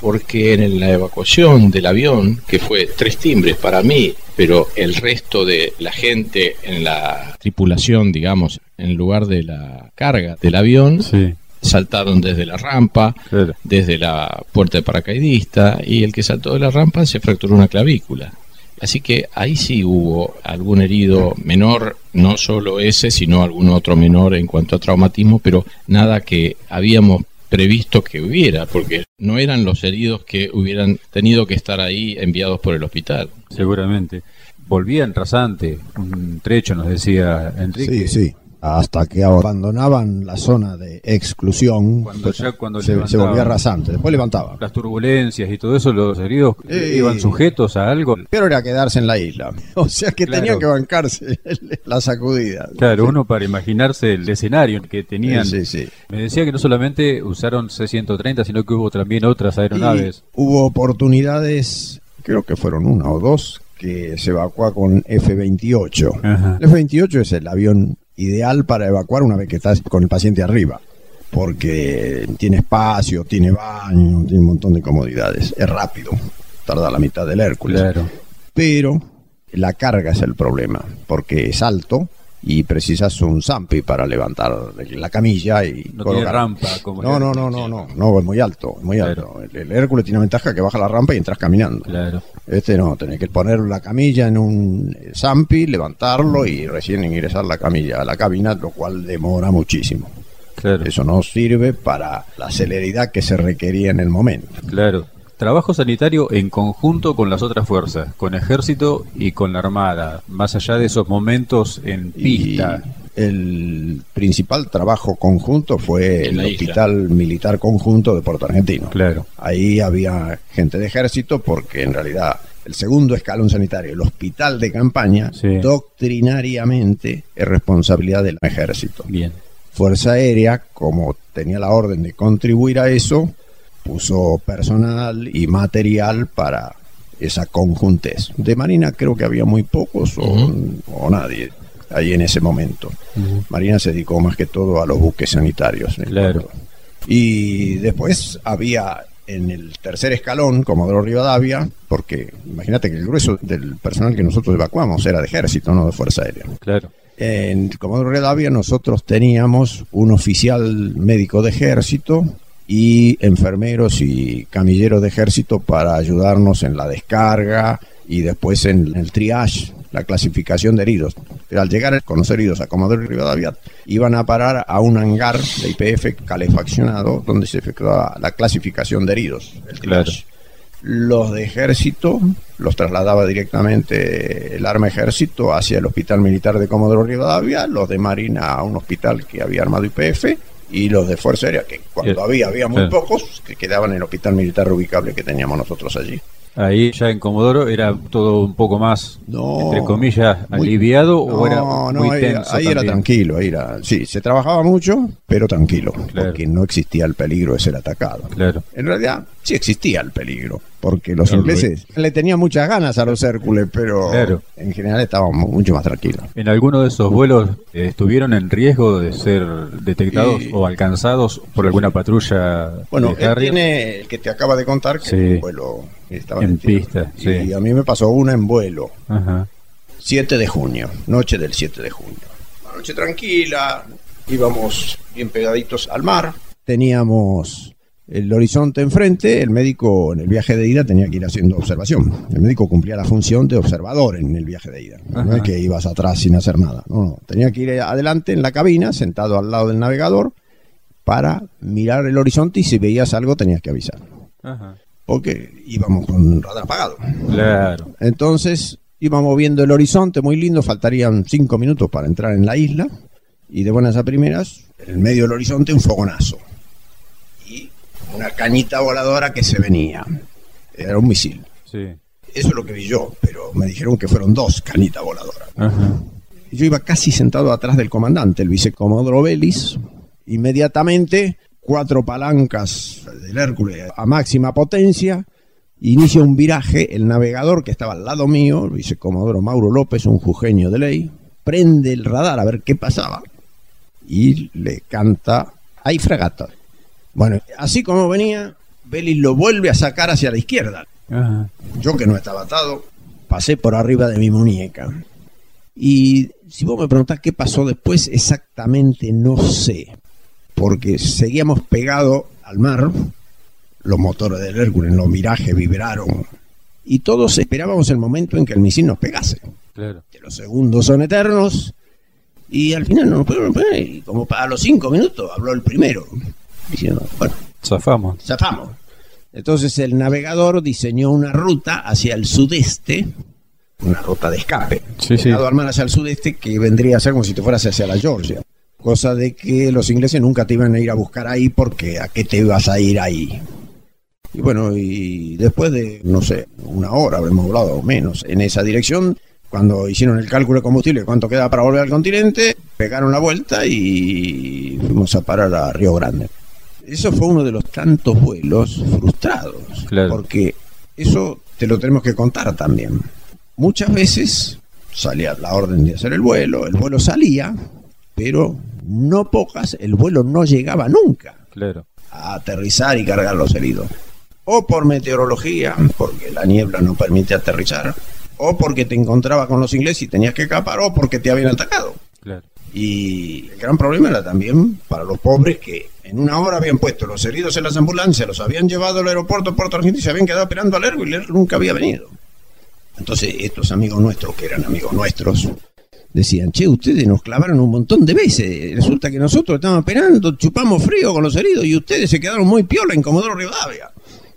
Porque en la evacuación del avión, que fue tres timbres para mí, pero el resto de la gente en la tripulación, digamos, en lugar de la carga del avión,
Sí,
saltaron desde la rampa,
claro.
desde la puerta de paracaidista y el que saltó de la rampa se fracturó una clavícula. Así que ahí sí hubo algún herido menor, no solo ese, sino algún otro menor en cuanto a traumatismo, pero nada que habíamos previsto que hubiera, porque no eran los heridos que hubieran tenido que estar ahí enviados por el hospital.
Seguramente. Volvían rasante, un trecho, nos decía Enrique.
Sí, sí. Hasta que abandonaban la zona de exclusión,
Cuando ya- cuando
se, volvía rasante. Después levantaba.
Las turbulencias y todo eso, los heridos
Eh,
iban sujetos a algo.
Pero era quedarse en la isla. [LAUGHS] O sea que
Claro.
tenían que bancarse la sacudida.
Claro, uno para imaginarse el escenario que tenían.
Sí, sí, sí.
Me decía que no solamente usaron C-130, sino que hubo también otras aeronaves.
Y hubo oportunidades, creo que fueron una o dos, que se evacúa con F-28.
Ajá.
El F-28 es el avión ideal para evacuar una vez que estás con el paciente arriba, porque tiene espacio, tiene baño, tiene un montón de comodidades. Es rápido, tarda la mitad del Hércules.
Claro,
Pero la carga es el problema, porque es alto y precisas un Zampi para levantar la camilla y
no tiene
colocar.
rampa como
No, no, no, no, no, no, es muy alto, muy
Claro.
alto. El, el Hércules tiene ventaja que baja la rampa y entras caminando.
Claro,
Este no, tenés que poner la camilla en un eh, Zampi, levantarlo y recién ingresar la camilla a la cabina, lo cual demora muchísimo.
claro,
Eso no sirve para la celeridad que se requería en el momento.
claro. Trabajo sanitario en conjunto con las otras fuerzas, con ejército y con la armada, más allá de esos momentos en pista.
Y el principal trabajo conjunto fue el
isla.
Hospital Militar Conjunto de Puerto Argentino.
Claro,
Ahí había gente de ejército porque en realidad el segundo escalón sanitario, el hospital de campaña,
Sí.
doctrinariamente es responsabilidad del ejército.
bien.
Fuerza Aérea, como tenía la orden de contribuir a eso, puso personal y material para esa conjuntez. De Marina creo que había muy pocos o, nadie ahí en ese momento. Marina se dedicó más que todo a los buques sanitarios.
Claro.
Y después había en el tercer escalón, Comodoro Rivadavia, porque imagínate que el grueso del personal que nosotros evacuamos era de ejército, no de Fuerza Aérea.
Claro,
En Comodoro Rivadavia nosotros teníamos un oficial médico de ejército y enfermeros y camilleros de ejército para ayudarnos en la descarga y después en el triage, la clasificación de heridos. Pero al llegar con los heridos a Comodoro Rivadavia iban a parar a un hangar de IPF calefaccionado donde se efectuaba la clasificación de heridos, el
Claro.
triage. Los de ejército los trasladaba directamente el arma ejército hacia el hospital militar de Comodoro Rivadavia, los de marina a un hospital que había armado IPF y los de fuerza aérea que cuando había había muy
Claro.
pocos que quedaban en el hospital militar ubicable que teníamos nosotros allí.
ahí ya en Comodoro era todo un poco más,
No,
entre comillas,
muy-
aliviado o era
no,
muy
ahí,
tenso
ahí era tranquilo, ahí era, sí, se trabajaba mucho, pero tranquilo,
Claro.
porque no existía el peligro de ser atacado.
Claro,
En realidad sí existía el peligro, porque los
Claro,
ingleses le tenían muchas ganas a los Hércules, pero
Claro.
en general estábamos mucho más tranquilos.
¿En alguno de esos vuelos eh, estuvieron en riesgo de ser detectados o alcanzados por alguna patrulla
Bueno,
de
tiene el que te acaba de contar que
Sí.
en vuelo estaba
En pista,
Y a mí me pasó una en vuelo,
Ajá.
7 de junio, noche del 7 de junio. Una noche tranquila, íbamos bien pegaditos al mar, teníamos el horizonte enfrente, el médico en el viaje de ida tenía que ir haciendo observación. El médico cumplía la función de observador en el viaje de ida. No es que ibas atrás sin hacer nada, no, no. Tenía que ir adelante en la cabina, sentado al lado del navegador, para mirar el horizonte y si veías algo tenías que avisar.
Ajá.
Porque íbamos con el radar apagado.
Claro.
Entonces íbamos viendo el horizonte muy lindo, faltarían cinco minutos para entrar en la isla y de buenas a primeras, en el medio del horizonte un fogonazo una cañita voladora que se venía. Era un misil.
Sí.
Eso es lo que vi yo, pero me dijeron que fueron dos cañitas voladoras.
Ajá.
Yo iba casi sentado atrás del comandante, el vicecomodoro Vélez. Inmediatamente, cuatro palancas del Hércules a máxima potencia. Inicia un viraje, el navegador que estaba al lado mío, el vicecomodoro Mauro López, un jujeño de ley, prende el radar a ver qué pasaba y le canta, hay fragata. Bueno, así como venía, Vélez lo vuelve a sacar hacia la izquierda.
Ajá.
Yo que no estaba atado, pasé por arriba de mi muñeca. Y si vos me preguntás qué pasó después, exactamente no sé. Porque seguíamos pegados al mar, los motores del Hércules los mirajes vibraron. Y todos esperábamos el momento en que el misil nos pegase.
Claro.
Que los segundos son eternos. Y al final no nos pudieron pegar. Y como a los cinco minutos habló el primero. Diciendo, bueno,
Zafamos.
zafamos. Entonces el navegador diseñó una ruta hacia el sudeste, una ruta de escape,
Sí, sí.
pegado al mar hacia el sudeste, que vendría a ser como si te fueras hacia la Georgia. Cosa de que los ingleses nunca te iban a ir a buscar ahí porque a qué te ibas a ir ahí. Y bueno, y después de, no sé, una hora habremos volado o menos en esa dirección, cuando hicieron el cálculo de combustible, cuánto queda para volver al continente, pegaron la vuelta y fuimos a parar a Río Grande. Eso fue uno de los tantos vuelos frustrados,
Claro.
porque eso te lo tenemos que contar también. Muchas veces salía la orden de hacer el vuelo, el vuelo salía, pero no pocas, el vuelo no llegaba nunca
Claro.
a aterrizar y cargar los heridos. O por meteorología, porque la niebla no permite aterrizar, o porque te encontraba con los ingleses y tenías que escapar, o porque te habían atacado.
Claro.
Y el gran problema era también para los pobres que en una hora habían puesto los heridos en las ambulancias, los habían llevado al aeropuerto Puerto Argentino y se habían quedado esperando al Ergo y el nunca había venido. Entonces estos amigos nuestros, que eran amigos nuestros, decían, che, ustedes nos clavaron un montón de veces. Resulta que nosotros estábamos esperando, chupamos frío con los heridos y ustedes se quedaron muy piola en Comodoro Rivadavia.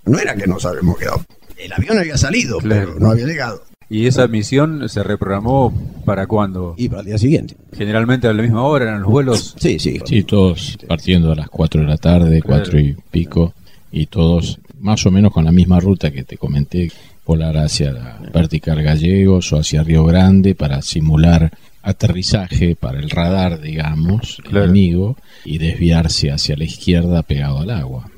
No era que nos habíamos quedado. El avión había salido,
Claro.
pero no había llegado.
¿Y esa misión se reprogramó para cuándo?
Y para el día siguiente.
Generalmente a la misma hora eran los vuelos.
Sí, sí.
Sí, todos partiendo a las 4 de la tarde,
Claro.
4 y pico, y todos más o menos con la misma ruta que te comenté, volar hacia la vertical Gallegos o hacia Río Grande para simular aterrizaje para el radar, digamos,
Claro.
enemigo, y desviarse hacia la izquierda pegado al agua.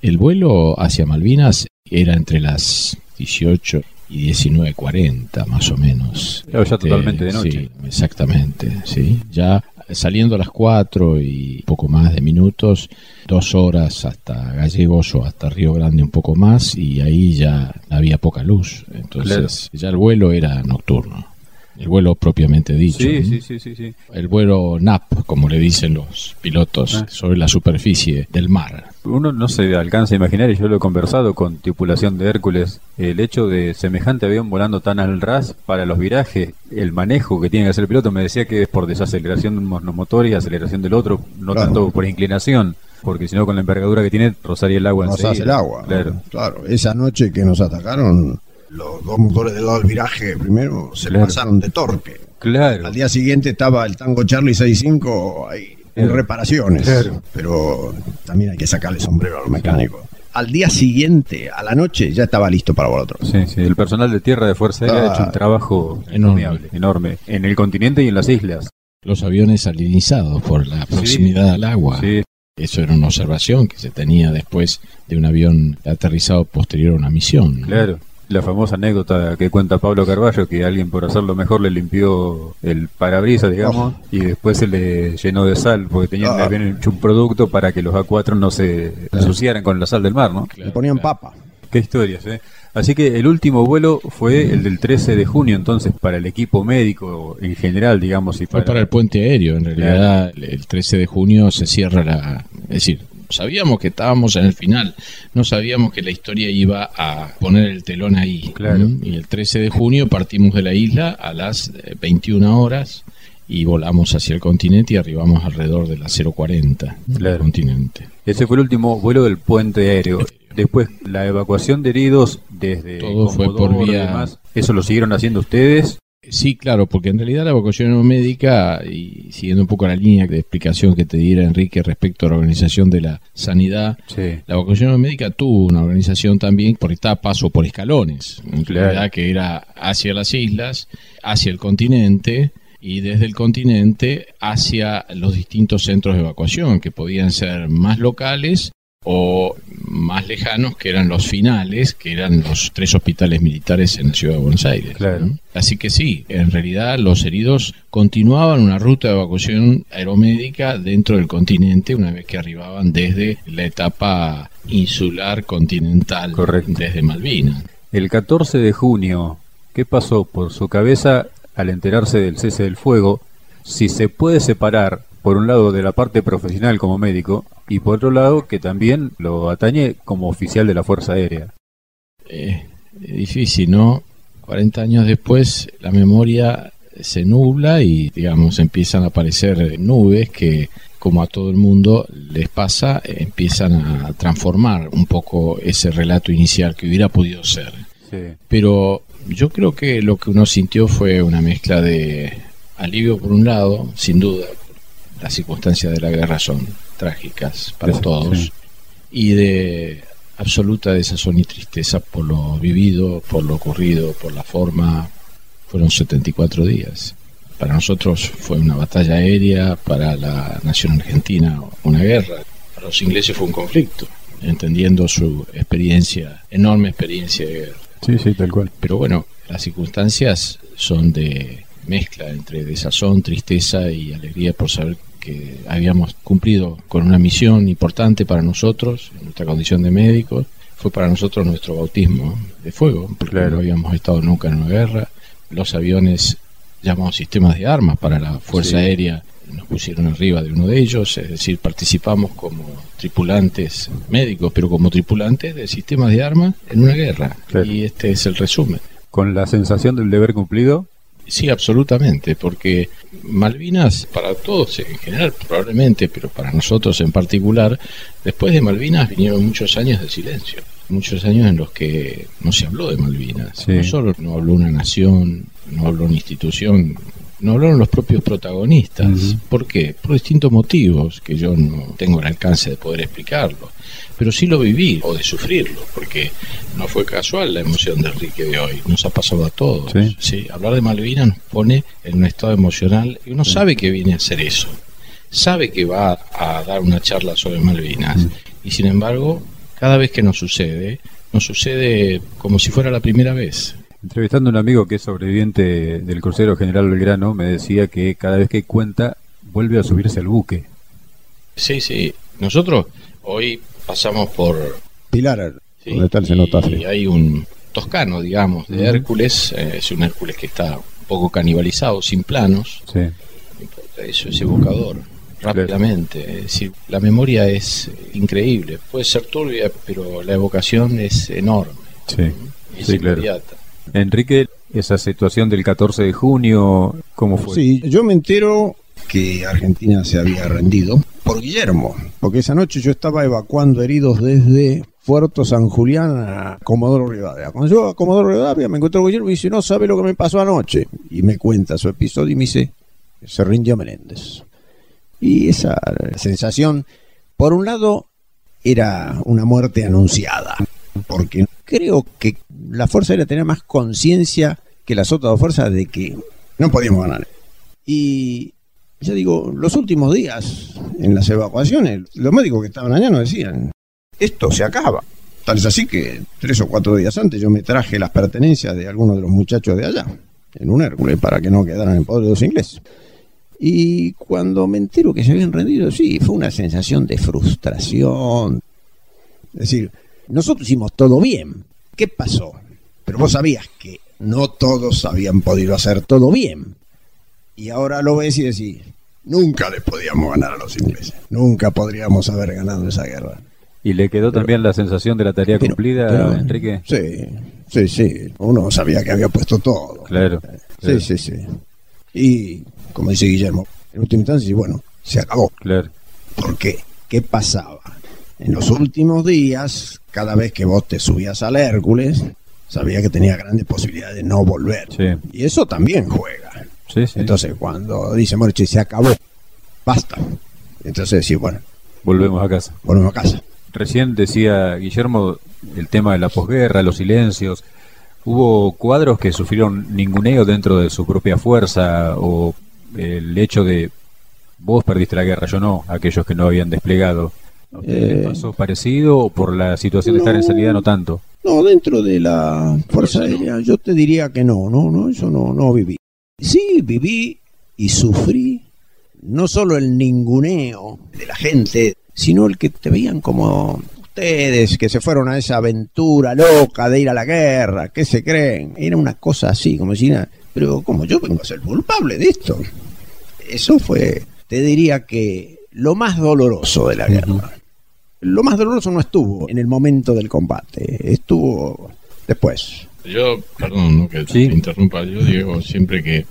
El vuelo hacia Malvinas era entre las 18 y 19.40 más o menos.
Claro, ya totalmente de noche.
Sí, exactamente, sí. Ya saliendo a las 4 y poco más de minutos, dos horas hasta Gallegos o hasta Río Grande un poco más y ahí ya había poca luz. Entonces ya el vuelo era nocturno. El vuelo propiamente dicho.
Sí,
¿no?
sí, sí, sí, sí.
El vuelo NAP, como le dicen los pilotos,
Ah.
sobre la superficie del mar.
Uno no se alcanza a imaginar, y yo lo he conversado con tripulación de Hércules, el hecho de semejante avión volando tan al ras para los virajes, el manejo que tiene que hacer el piloto, me decía que es por desaceleración de unos motores y aceleración del otro, no
Claro.
tanto por inclinación, porque si no con la envergadura que tiene rozaría el agua
nos
enseguida.
hace el agua.
Claro.
Claro, esa noche que nos atacaron, los dos motores del lado del viraje primero se
Claro.
pasaron de torque.
Claro.
Al día siguiente estaba el Tango Charlie 65 ahí en reparaciones.
Claro.
Pero también hay que sacarle sombrero a los mecánicos. Al día siguiente, a la noche, ya estaba listo para volar otro.
Sí, sí, el personal de tierra de Fuerza Aérea ha hecho un
Ah.
trabajo
Enorme.
enorme, en el continente y en las islas.
Los aviones salinizados por la proximidad al agua.
Sí,
Eso era una observación que se tenía después de un avión aterrizado posterior a una misión.
Claro. La famosa anécdota que cuenta Pablo Carballo, que alguien por hacerlo mejor le limpió el parabrisas, digamos, oh. y después se le llenó de sal, porque tenían ah. hecho un producto para que los A4 no se ensuciaran con la sal del mar, ¿no?
le ponían papa.
Qué historias, ¿eh? Así que el último vuelo fue el del 13 de junio, entonces, para el equipo médico en general, digamos. Y
para... Fue para el puente aéreo, en realidad el 13 de junio se cierra la... Es decir, sabíamos que estábamos en el final, no sabíamos que la historia iba a poner el telón ahí.
Claro.
Y el 13 de junio partimos de la isla a las 21 eh, horas y volamos hacia el continente y arribamos alrededor de las 040 del continente.
Ese fue el último vuelo del puente aéreo. Después, la evacuación de heridos desde
todo fue por vía.
¿Eso lo siguieron haciendo ustedes?
Sí, claro, porque en realidad la evacuación médica, y siguiendo un poco la línea de explicación que te diera Enrique respecto a la organización de la sanidad, la evacuación médica tuvo una organización también por etapas o por escalones, en realidad que era hacia las islas, hacia el continente, y desde el continente hacia los distintos centros de evacuación, que podían ser más locales o más lejanos, que eran los finales, que eran los tres hospitales militares en la ciudad de Buenos Aires. Así que sí, en realidad los heridos continuaban una ruta de evacuación aeromédica dentro del continente una vez que arribaban desde la etapa insular continental, desde Malvinas.
El 14 de junio, ¿qué pasó por su cabeza al enterarse del cese del fuego? Si se puede separar, por un lado, de la parte profesional como médico, y por otro lado que también lo atañe como oficial de la Fuerza Aérea.
Eh, es difícil, ¿no? 40 años después la memoria se nubla y digamos empiezan a aparecer nubes que como a todo el mundo les pasa, empiezan a transformar un poco ese relato inicial que hubiera podido ser. Pero yo creo que lo que uno sintió fue una mezcla de alivio por un lado, sin duda, las circunstancias de la guerra son trágicas para todos y de absoluta desazón y tristeza por lo vivido, por lo ocurrido, por la forma. Fueron 74 días. Para nosotros fue una batalla aérea, para la nación argentina una guerra, para los ingleses fue un conflicto, entendiendo su experiencia, enorme experiencia de guerra.
Sí, sí, tal cual.
Pero bueno, las circunstancias son de mezcla entre desazón, tristeza y alegría por saber que habíamos cumplido con una misión importante para nosotros, en nuestra condición de médicos. Fue para nosotros nuestro bautismo de fuego, porque no habíamos estado nunca en una guerra. Los aviones llamados sistemas de armas para la Fuerza Aérea nos pusieron arriba de uno de ellos, es decir, participamos como tripulantes médicos, pero como tripulantes de sistemas de armas en una guerra. Y este es el resumen.
Con la sensación del deber cumplido,
Sí, absolutamente, porque Malvinas, para todos en general probablemente, pero para nosotros en particular, después de Malvinas vinieron muchos años de silencio, muchos años en los que no se habló de Malvinas. No solo no habló una nación, no habló una institución, no hablaron los propios protagonistas. ¿Por qué? Por distintos motivos que yo no tengo el alcance de poder explicarlo pero sí lo viví o de sufrirlo, porque no fue casual la emoción de Enrique de hoy, nos ha pasado a todos. ¿Sí? hablar de Malvinas nos pone en un estado emocional y uno sabe que viene a hacer eso, sabe que va a dar una charla sobre Malvinas y sin embargo, cada vez que nos sucede, nos sucede como si fuera la primera vez.
Entrevistando a un amigo que es sobreviviente del crucero General Belgrano, me decía que cada vez que cuenta vuelve a subirse al buque.
Sí, sí. Nosotros hoy pasamos por
Pilar,
y hay un toscano, digamos, de Hércules, eh, es un Hércules que está un poco canibalizado, sin planos.
Sí.
eso es evocador, rápidamente. Es decir, la memoria es increíble, puede ser turbia, pero la evocación es enorme.
Sí, es inmediata. Enrique, esa situación del 14 de junio, ¿cómo fue?
Sí, yo me entero que Argentina se había rendido por Guillermo, porque esa noche yo estaba evacuando heridos desde Puerto San Julián a Comodoro Rivadavia. Cuando yo a Comodoro Rivadavia me encuentro con Guillermo y dice, no sabe lo que me pasó anoche. Y me cuenta su episodio y me dice, se rindió Menéndez. Y esa sensación, por un lado, era una muerte anunciada, porque creo que la Fuerza Aérea tenía más conciencia que las otras dos fuerzas de que no podíamos ganar. Y Ya digo, los últimos días en las evacuaciones, los médicos que estaban allá nos decían, esto se acaba. Tal es así que tres o cuatro días antes yo me traje las pertenencias de algunos de los muchachos de allá, en un Hércules, para que no quedaran en poder de los ingleses. Y cuando me entero que se habían rendido, sí, fue una sensación de frustración. Es decir, nosotros hicimos todo bien. ¿Qué pasó? Pero vos sabías que no todos habían podido hacer todo bien. Y ahora lo ves y decís, nunca les podíamos ganar a los ingleses. Nunca podríamos haber ganado esa guerra.
¿Y le quedó también la sensación de la tarea cumplida, Enrique?
Sí, sí, sí. Uno sabía que había puesto todo.
Claro.
Sí, sí, sí. Y, como dice Guillermo, en última instancia, bueno, se acabó.
Claro.
¿Por qué? ¿Qué pasaba? En los últimos días, cada vez que vos te subías al Hércules, sabía que tenía grandes posibilidades de no volver.
Sí.
Y eso también juega.
Sí, sí.
Entonces, cuando dice Morchi, se acabó, basta. Entonces, sí, bueno,
Volvemos a casa.
volvemos a casa.
Recién decía Guillermo el tema de la posguerra, los silencios. ¿Hubo cuadros que sufrieron ninguneo dentro de su propia fuerza o el hecho de vos perdiste la guerra, yo no, aquellos que no habían desplegado? ¿A usted
Eh,
¿Le pasó parecido o por la situación de estar en sanidad no tanto?
No, dentro de la Fuerza Aérea, yo te diría que no, no, no, eso no, no viví. Sí, viví y sufrí no solo el ninguneo de la gente, sino el que te veían como ustedes que se fueron a esa aventura loca de ir a la guerra, ¿qué se creen? Era una cosa así, como si, nada, pero como yo vengo a ser culpable de esto. Eso fue, te diría que lo más doloroso de la guerra. Lo más doloroso no estuvo en el momento del combate, estuvo después.
Yo, perdón, ¿no? que
Sí.
te interrumpa, yo digo siempre que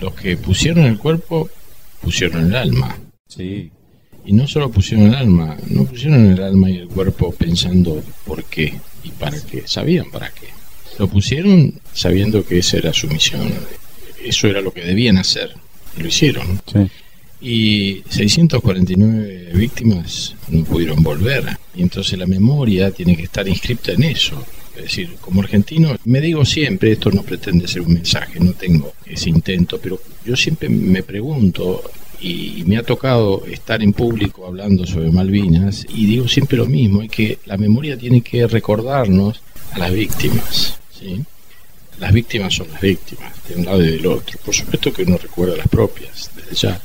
los que pusieron el cuerpo, pusieron el alma.
Sí,
Y no solo pusieron el alma, no pusieron el alma y el cuerpo pensando por qué y para qué, sabían para qué. Lo pusieron sabiendo que esa era su misión, eso era lo que debían hacer, y lo hicieron.
sí.
Y 649 víctimas no pudieron volver. Y entonces la memoria tiene que estar inscripta en eso. Es decir, como argentino, me digo siempre, esto no pretende ser un mensaje, no tengo ese intento, pero yo siempre me pregunto, y me ha tocado estar en público hablando sobre Malvinas, y digo siempre lo mismo, es que la memoria tiene que recordarnos a las víctimas. ¿sí? Las víctimas son las víctimas, de un lado y del otro. Por supuesto que uno recuerda las propias, desde ya.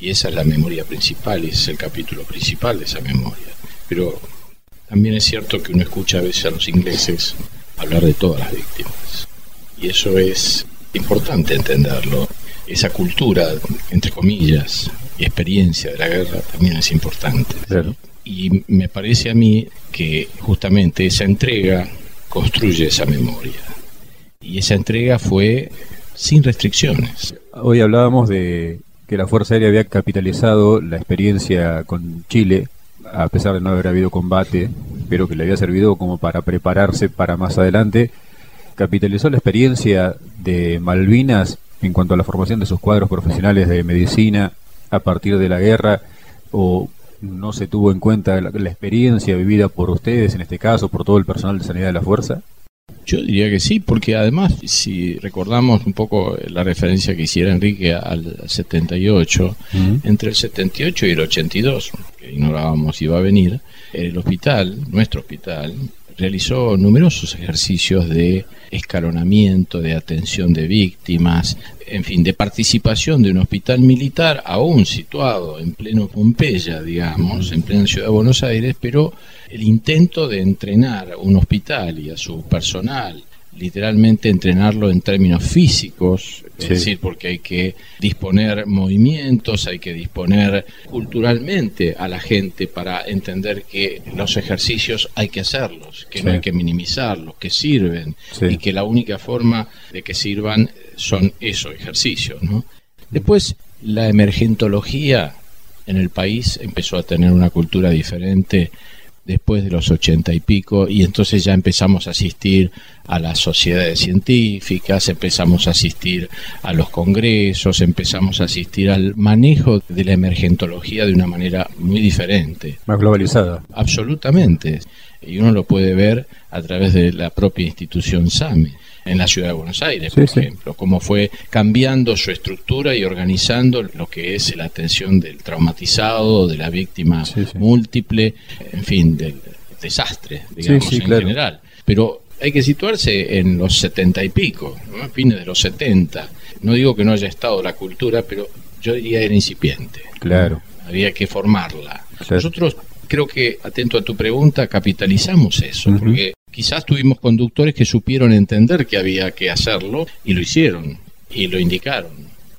Y esa es la memoria principal, ese es el capítulo principal de esa memoria. Pero también es cierto que uno escucha a veces a los ingleses hablar de todas las víctimas. Y eso es importante entenderlo. Esa cultura, entre comillas, y experiencia de la guerra también es importante.
Claro.
Y me parece a mí que justamente esa entrega construye esa memoria. Y esa entrega fue sin restricciones.
Hoy hablábamos de que la Fuerza Aérea había capitalizado la experiencia con Chile, a pesar de no haber habido combate, pero que le había servido como para prepararse para más adelante. Capitalizó la experiencia de Malvinas en cuanto a la formación de sus cuadros profesionales de medicina a partir de la guerra, o no se tuvo en cuenta la, la experiencia vivida por ustedes, en este caso, por todo el personal de sanidad de la Fuerza.
Yo diría que sí, porque además, si recordamos un poco la referencia que hiciera Enrique al 78, entre el 78 y el 82, que ignorábamos iba a venir, el hospital, nuestro hospital, realizó numerosos ejercicios de escalonamiento, de atención de víctimas, en fin, de participación de un hospital militar aún situado en pleno Pompeya, digamos, en plena ciudad de Buenos Aires, pero el intento de entrenar un hospital y a su personal, literalmente entrenarlo en términos físicos, es
Sí.
decir, porque hay que disponer movimientos, hay que disponer culturalmente a la gente para entender que los ejercicios hay que hacerlos, que no hay que minimizarlos, que sirven
Sí.
y que la única forma de que sirvan son esos ejercicios. ¿no? Después, la emergentología en el país empezó a tener una cultura diferente después de los ochenta y pico y entonces ya empezamos a asistir a las sociedades científicas, empezamos a asistir a los congresos, empezamos a asistir al manejo de la emergentología de una manera muy diferente.
Más globalizada.
Absolutamente. Y uno lo puede ver a través de la propia institución SAME. En la ciudad de Buenos Aires, por ejemplo, cómo fue cambiando su estructura y organizando lo que es la atención del traumatizado, de la víctima múltiple, en fin, del desastre, digamos, en general. Pero hay que situarse en los setenta y pico, ¿no? fines de los setenta. No digo que no haya estado la cultura, pero yo diría era incipiente.
Claro.
Había que formarla. Nosotros creo que, atento a tu pregunta, capitalizamos eso, porque quizás tuvimos conductores que supieron entender que había que hacerlo y lo hicieron y lo indicaron.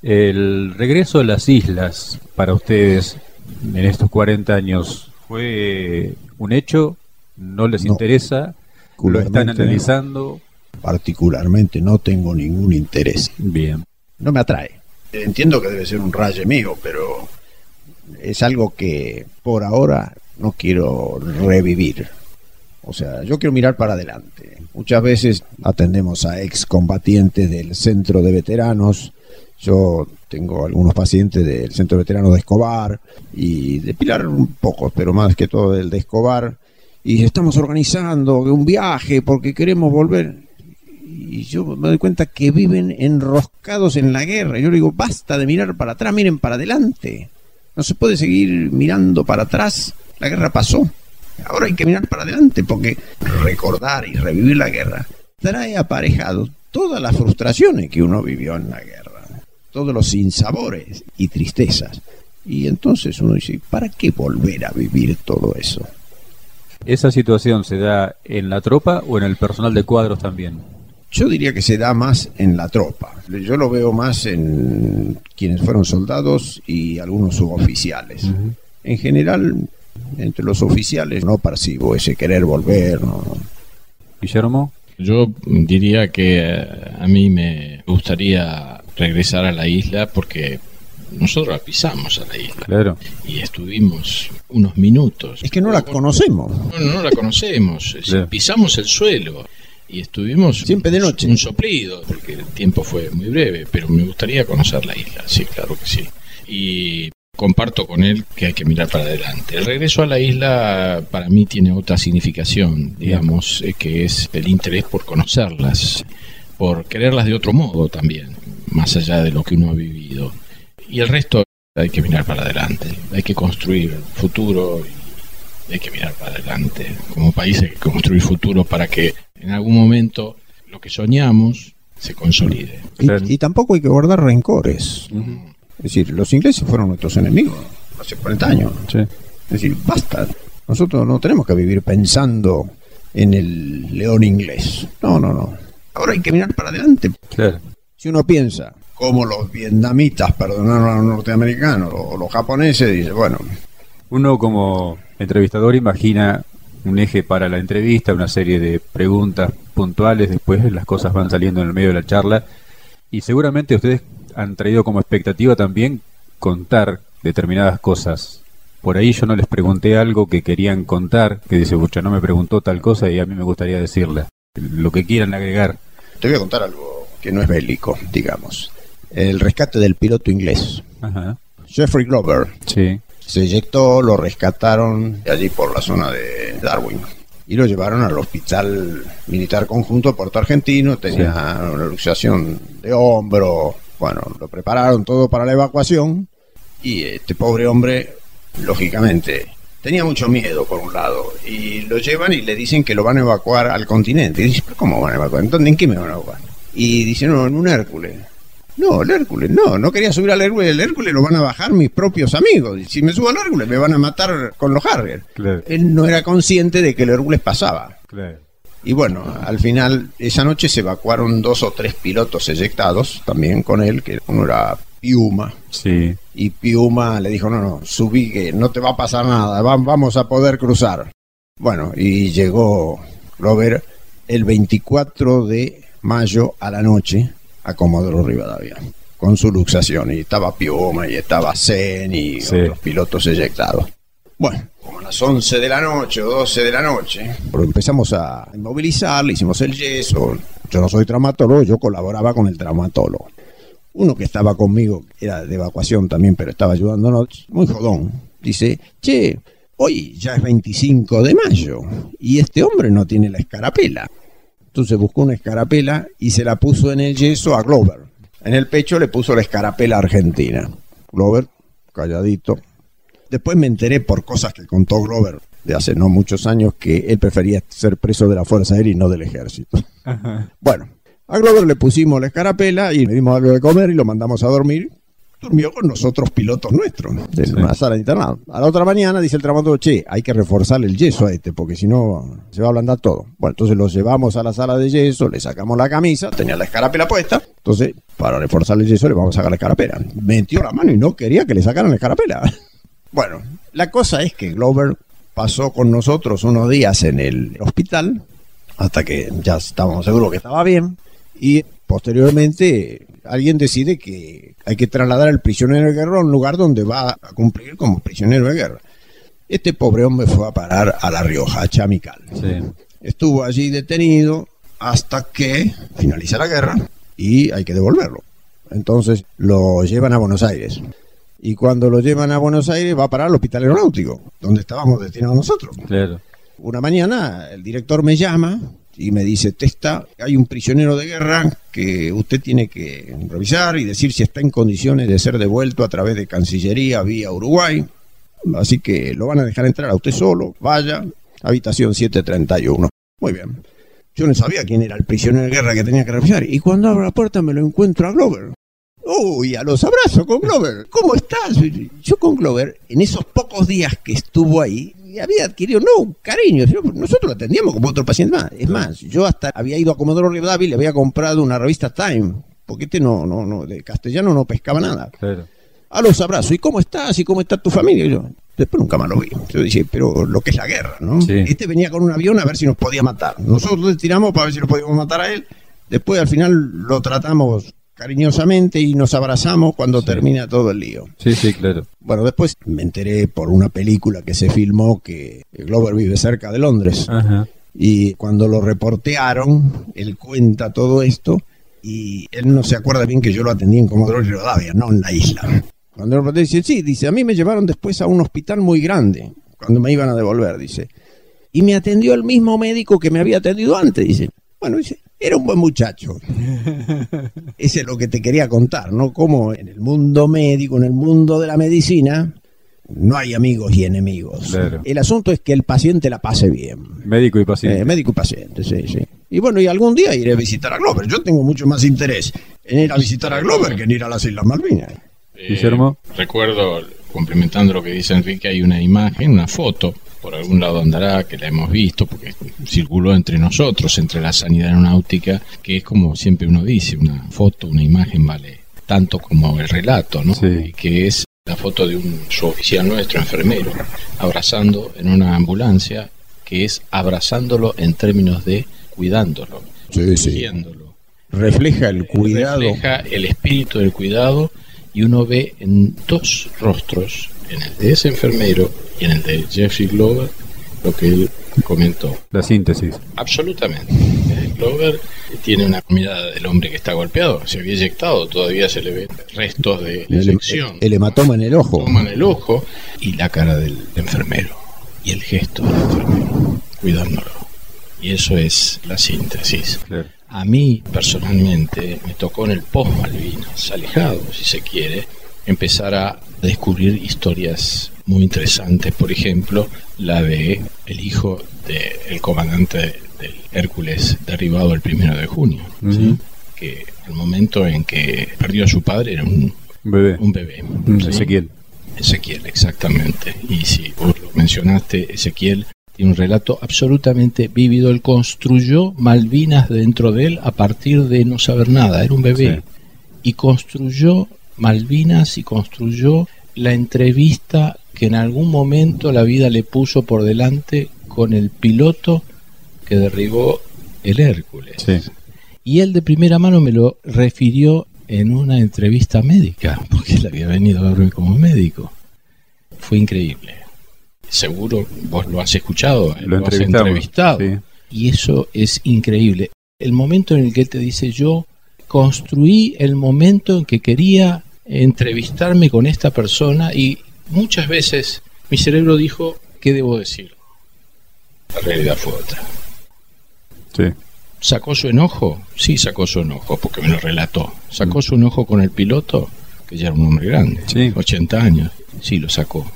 El regreso a las islas para ustedes en estos 40 años fue un hecho, no les interesa, lo están analizando.
Particularmente no tengo ningún interés.
Bien.
No me atrae. Entiendo que debe ser un rayo mío, pero es algo que por ahora no quiero revivir. O sea, yo quiero mirar para adelante. Muchas veces atendemos a excombatientes del centro de veteranos. Yo tengo algunos pacientes del centro de veteranos de Escobar y de Pilar un poco, pero más que todo del de Escobar. Y estamos organizando un viaje porque queremos volver. Y yo me doy cuenta que viven enroscados en la guerra. Yo le digo, basta de mirar para atrás, miren para adelante. No se puede seguir mirando para atrás. La guerra pasó. Ahora hay que mirar para adelante porque recordar y revivir la guerra trae aparejado todas las frustraciones que uno vivió en la guerra, todos los sinsabores y tristezas. Y entonces uno dice, ¿para qué volver a vivir todo eso?
¿Esa situación se da en la tropa o en el personal de cuadros también?
Yo diría que se da más en la tropa. Yo lo veo más en quienes fueron soldados y algunos suboficiales. En general, entre los oficiales no percibo ese querer volver.
Guillermo.
Yo diría que eh, a mí me gustaría regresar a la isla porque nosotros pisamos a la isla.
Claro.
Y estuvimos unos minutos.
Es que no la conocemos.
No, no la conocemos. Pisamos el suelo y estuvimos
siempre de noche
un soplido porque el tiempo fue muy breve pero me gustaría conocer la isla sí claro que sí y comparto con él que hay que mirar para adelante. El regreso a la isla para mí tiene otra significación digamos eh, que es el interés por conocerlas por quererlas de otro modo también más allá de lo que uno ha vivido. Y el resto hay que mirar para adelante. Hay que construir futuro y hay que mirar para adelante. Como país hay que construir futuro para que en algún momento lo que soñamos se consolide.
Y, tampoco hay que guardar rencores. Es decir, los ingleses fueron nuestros enemigos hace 40 años. Es decir, basta. Nosotros no tenemos que vivir pensando en el león inglés. No, no, no. Ahora hay que mirar para adelante. Si uno piensa como los vietnamitas perdonaron a los norteamericanos o los japoneses, dice, bueno.
Uno como entrevistador imagina un eje para la entrevista, una serie de preguntas puntuales, después las cosas van saliendo en el medio de la charla y seguramente ustedes han traído como expectativa también contar determinadas cosas. Por ahí yo no les pregunté algo que querían contar, que dice, pucha, no me preguntó tal cosa y a mí me gustaría decirle lo que quieran agregar.
Te voy a contar algo que no es bélico, digamos. El rescate del piloto inglés. Jeffrey Glover.
Sí
se eyectó, lo rescataron allí por la zona de Darwin y lo llevaron al hospital militar conjunto Puerto Argentino, tenía una luxación de hombro, bueno, lo prepararon todo para la evacuación y este pobre hombre, lógicamente, tenía mucho miedo por un lado y lo llevan y le dicen que lo van a evacuar al continente. Y dice, ¿cómo van a evacuar? ¿Entonces en qué me van a evacuar? Y dice, no, en un Hércules. No, el Hércules, no, no quería subir al Hércules. El Hércules lo van a bajar mis propios amigos. Si me subo al Hércules me van a matar con los Harrier. Él no era consciente de que el Hércules pasaba. Y bueno, al final, esa noche se evacuaron dos o tres pilotos eyectados también con él, que uno era Piuma.
Sí.
Y Piuma le dijo, no, no, subí, que no te va a pasar nada, vamos a poder cruzar. Bueno, y llegó Robert el 24 de mayo a la noche a Comodoro Rivadavia con su luxación y estaba Pioma y estaba Zen y otros pilotos eyectados. Bueno, como a las 11 de la noche o 12 de la noche, empezamos a inmovilizar, le hicimos el yeso. Yo no soy traumatólogo, yo colaboraba con el traumatólogo. Uno que estaba conmigo, era de evacuación también, pero estaba ayudándonos, muy jodón, dice, che, hoy ya es 25 de mayo y este hombre no tiene la escarapela. Entonces buscó una escarapela y se la puso en el yeso a Glover. En el pecho le puso la escarapela argentina. Glover, calladito. Después me enteré por cosas que contó Glover de hace no muchos años que él prefería ser preso de la Fuerza Aérea y no del ejército. Bueno, a Glover le pusimos la escarapela y le dimos algo de comer y lo mandamos a dormir. Durmió con nosotros pilotos nuestros en una sala de internado. A la otra mañana dice el trabajador, che, hay que reforzarle el yeso a este porque si no se va a ablandar todo. Bueno, entonces lo llevamos a la sala de yeso, le sacamos la camisa, tenía la escarapela puesta. Entonces, para reforzarle el yeso le vamos a sacar la escarapela. Metió la mano y no quería que le sacaran la escarapela. Bueno, la cosa es que Glover pasó con nosotros unos días en el hospital hasta que ya estábamos seguros que estaba bien y posteriormente alguien decide que hay que trasladar al prisionero de guerra a un lugar donde va a cumplir como prisionero de guerra. Este pobre hombre fue a parar a La Rioja, a Chamical. Estuvo allí detenido hasta que finaliza la guerra y hay que devolverlo. Entonces lo llevan a Buenos Aires. Y cuando lo llevan a Buenos Aires va a parar al hospital aeronáutico, donde estábamos destinados nosotros. Una mañana el director me llama y me dice, Testa, hay un prisionero de guerra que usted tiene que revisar y decir si está en condiciones de ser devuelto a través de Cancillería vía Uruguay. Así que lo van a dejar entrar a usted solo, vaya, habitación 731. Muy bien. Yo no sabía quién era el prisionero de guerra que tenía que revisar. Y cuando abro la puerta me lo encuentro a Glover. Uy, a los abrazos con Glover. ¿Cómo estás? Yo con Glover, en esos pocos días que estuvo ahí, había adquirido, no, un cariño. Nosotros lo atendíamos como otro paciente más. Es más, yo hasta había ido a Comodoro Rivadavia y le había comprado una revista Time, porque este no, no, no, de castellano no pescaba nada. A los abrazos. ¿Y cómo estás? ¿Y cómo está tu familia? yo, después nunca más lo vi. Yo dije, pero lo que es la guerra, ¿no? Este venía con un avión a ver si nos podía matar. Nosotros le tiramos para ver si lo podíamos matar a él. Después al final lo tratamos cariñosamente y nos abrazamos cuando termina todo el lío.
Sí, sí, claro.
Bueno, después me enteré por una película que se filmó que Glover vive cerca de Londres. Y cuando lo reportearon, él cuenta todo esto y él no se acuerda bien que yo lo atendí en Comodoro Rivadavia, no en la isla. Cuando lo dice, sí, dice, a mí me llevaron después a un hospital muy grande, cuando me iban a devolver, dice. Y me atendió el mismo médico que me había atendido antes, dice. Bueno, dice, era un buen muchacho. [LAUGHS] Ese es lo que te quería contar, ¿no? Como en el mundo médico, en el mundo de la medicina, no hay amigos y enemigos. El asunto es que el paciente la pase bien.
Médico y paciente.
Eh, médico y paciente, sí, sí. Y bueno, y algún día iré a visitar a Glover. Yo tengo mucho más interés en ir a visitar a Glover que en ir a las Islas Malvinas.
Eh, Guillermo. Recuerdo, complementando lo que dice Enrique, hay una imagen, una foto por algún lado andará, que la hemos visto, porque circuló entre nosotros, entre la sanidad aeronáutica, que es como siempre uno dice, una foto, una imagen vale tanto como el relato, ¿no? que es la foto de un suboficial nuestro, enfermero, abrazando en una ambulancia, que es abrazándolo en términos de cuidándolo,
sí, Refleja el cuidado.
Refleja el espíritu del cuidado y uno ve en dos rostros, en el de ese enfermero y en el de Jeffrey Glover lo que él comentó.
La síntesis.
Absolutamente. Eh, Glover tiene una mirada del hombre que está golpeado, se había eyectado, todavía se le ven restos de eyección.
El, hematoma en el ojo.
El hematoma en el ojo y la cara del enfermero y el gesto del enfermero, cuidándolo. Y eso es la síntesis. A mí personalmente me tocó en el post Malvinas, alejado si se quiere, empezar a descubrir historias muy interesantes, por ejemplo, la de el hijo del comandante del Hércules derribado el primero de junio, que el momento en que perdió a su padre era un
bebé.
Un bebé
Ezequiel.
Ezequiel, exactamente. Y si vos lo mencionaste, Ezequiel tiene un relato absolutamente vívido. Él construyó Malvinas dentro de él a partir de no saber nada. Era un bebé. Y construyó Malvinas y construyó la entrevista que en algún momento la vida le puso por delante con el piloto que derribó el Hércules. Y él de primera mano me lo refirió en una entrevista médica, [LAUGHS] porque él había venido a verme como médico. Fue increíble. Seguro vos lo has escuchado, lo, has entrevistado. Y eso es increíble. El momento en el que él te dice yo construí el momento en que quería entrevistarme con esta persona y muchas veces mi cerebro dijo, ¿qué debo decir? La realidad fue otra.
Sí.
¿Sacó su enojo? Sí, sacó su enojo, porque me lo relató. ¿Sacó su enojo con el piloto? Que ya era un hombre grande,
Sí.
80 años. Sí, lo sacó.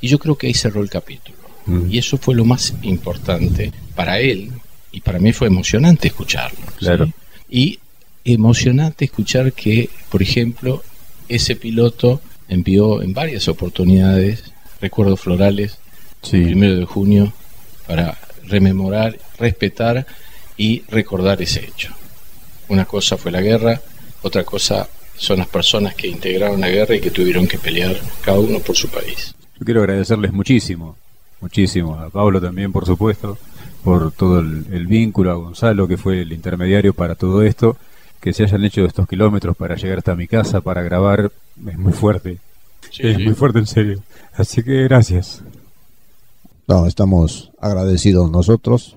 Y yo creo que ahí cerró el capítulo.
Mm.
Y eso fue lo más importante para él, y para mí fue emocionante escucharlo. ¿sí?
Claro.
Y emocionante escuchar que, por ejemplo, ese piloto envió en varias oportunidades recuerdos florales
Sí.
el primero de junio para rememorar, respetar y recordar ese hecho. Una cosa fue la guerra, otra cosa son las personas que integraron la guerra y que tuvieron que pelear cada uno por su país.
Yo quiero agradecerles muchísimo, muchísimo. A Pablo también, por supuesto, por todo el, el vínculo, a Gonzalo, que fue el intermediario para todo esto, que se hayan hecho estos kilómetros para llegar hasta mi casa, para grabar, es muy fuerte.
Sí,
es
sí.
muy fuerte, en serio. Así que gracias.
No, estamos agradecidos nosotros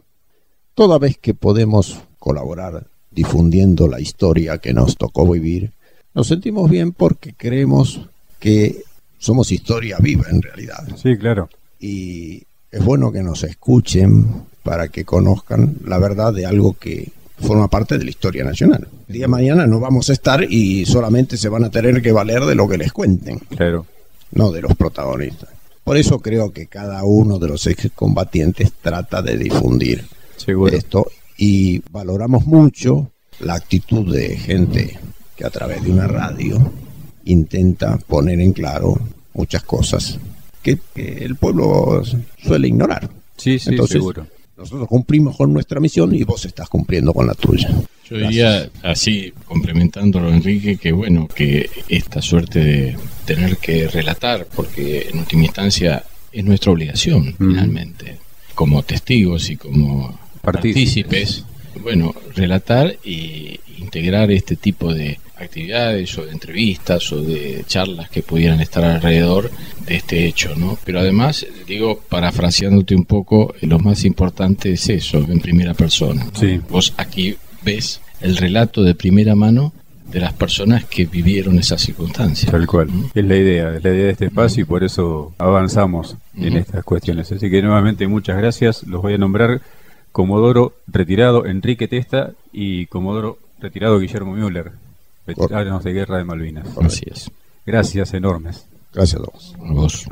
toda vez que podemos colaborar difundiendo la historia que nos tocó vivir. Nos sentimos bien porque creemos que somos historia viva en realidad.
Sí, claro.
Y es bueno que nos escuchen para que conozcan la verdad de algo que forma parte de la historia nacional. El día de mañana no vamos a estar y solamente se van a tener que valer de lo que les cuenten
Claro.
no de los protagonistas. Por eso creo que cada uno de los excombatientes trata de difundir
Seguro.
esto y valoramos mucho la actitud de gente que a través de una radio intenta poner en claro muchas cosas que, que el pueblo suele ignorar.
Sí, sí,
Entonces,
seguro.
Nosotros cumplimos con nuestra misión y vos estás cumpliendo con la tuya.
Yo diría, así, complementándolo, Enrique, que bueno, que esta suerte de tener que relatar, porque en última instancia es nuestra obligación,
Mm.
finalmente, como testigos y como
Partícipes.
partícipes, bueno, relatar e integrar este tipo de actividades o de entrevistas o de charlas que pudieran estar alrededor de este hecho, ¿no? Pero además, digo, parafraseándote un poco, lo más importante es eso, en primera persona. ¿no?
Sí.
Vos aquí ves el relato de primera mano de las personas que vivieron esas circunstancias.
Tal cual.
¿Mm?
Es la idea, es la idea de este espacio y por eso avanzamos en estas cuestiones. Así que nuevamente muchas gracias. Los voy a nombrar Comodoro retirado Enrique Testa y Comodoro retirado Guillermo Müller, veteranos de guerra de Malvinas.
Así es.
Gracias enormes.
Gracias a vos.
A vos.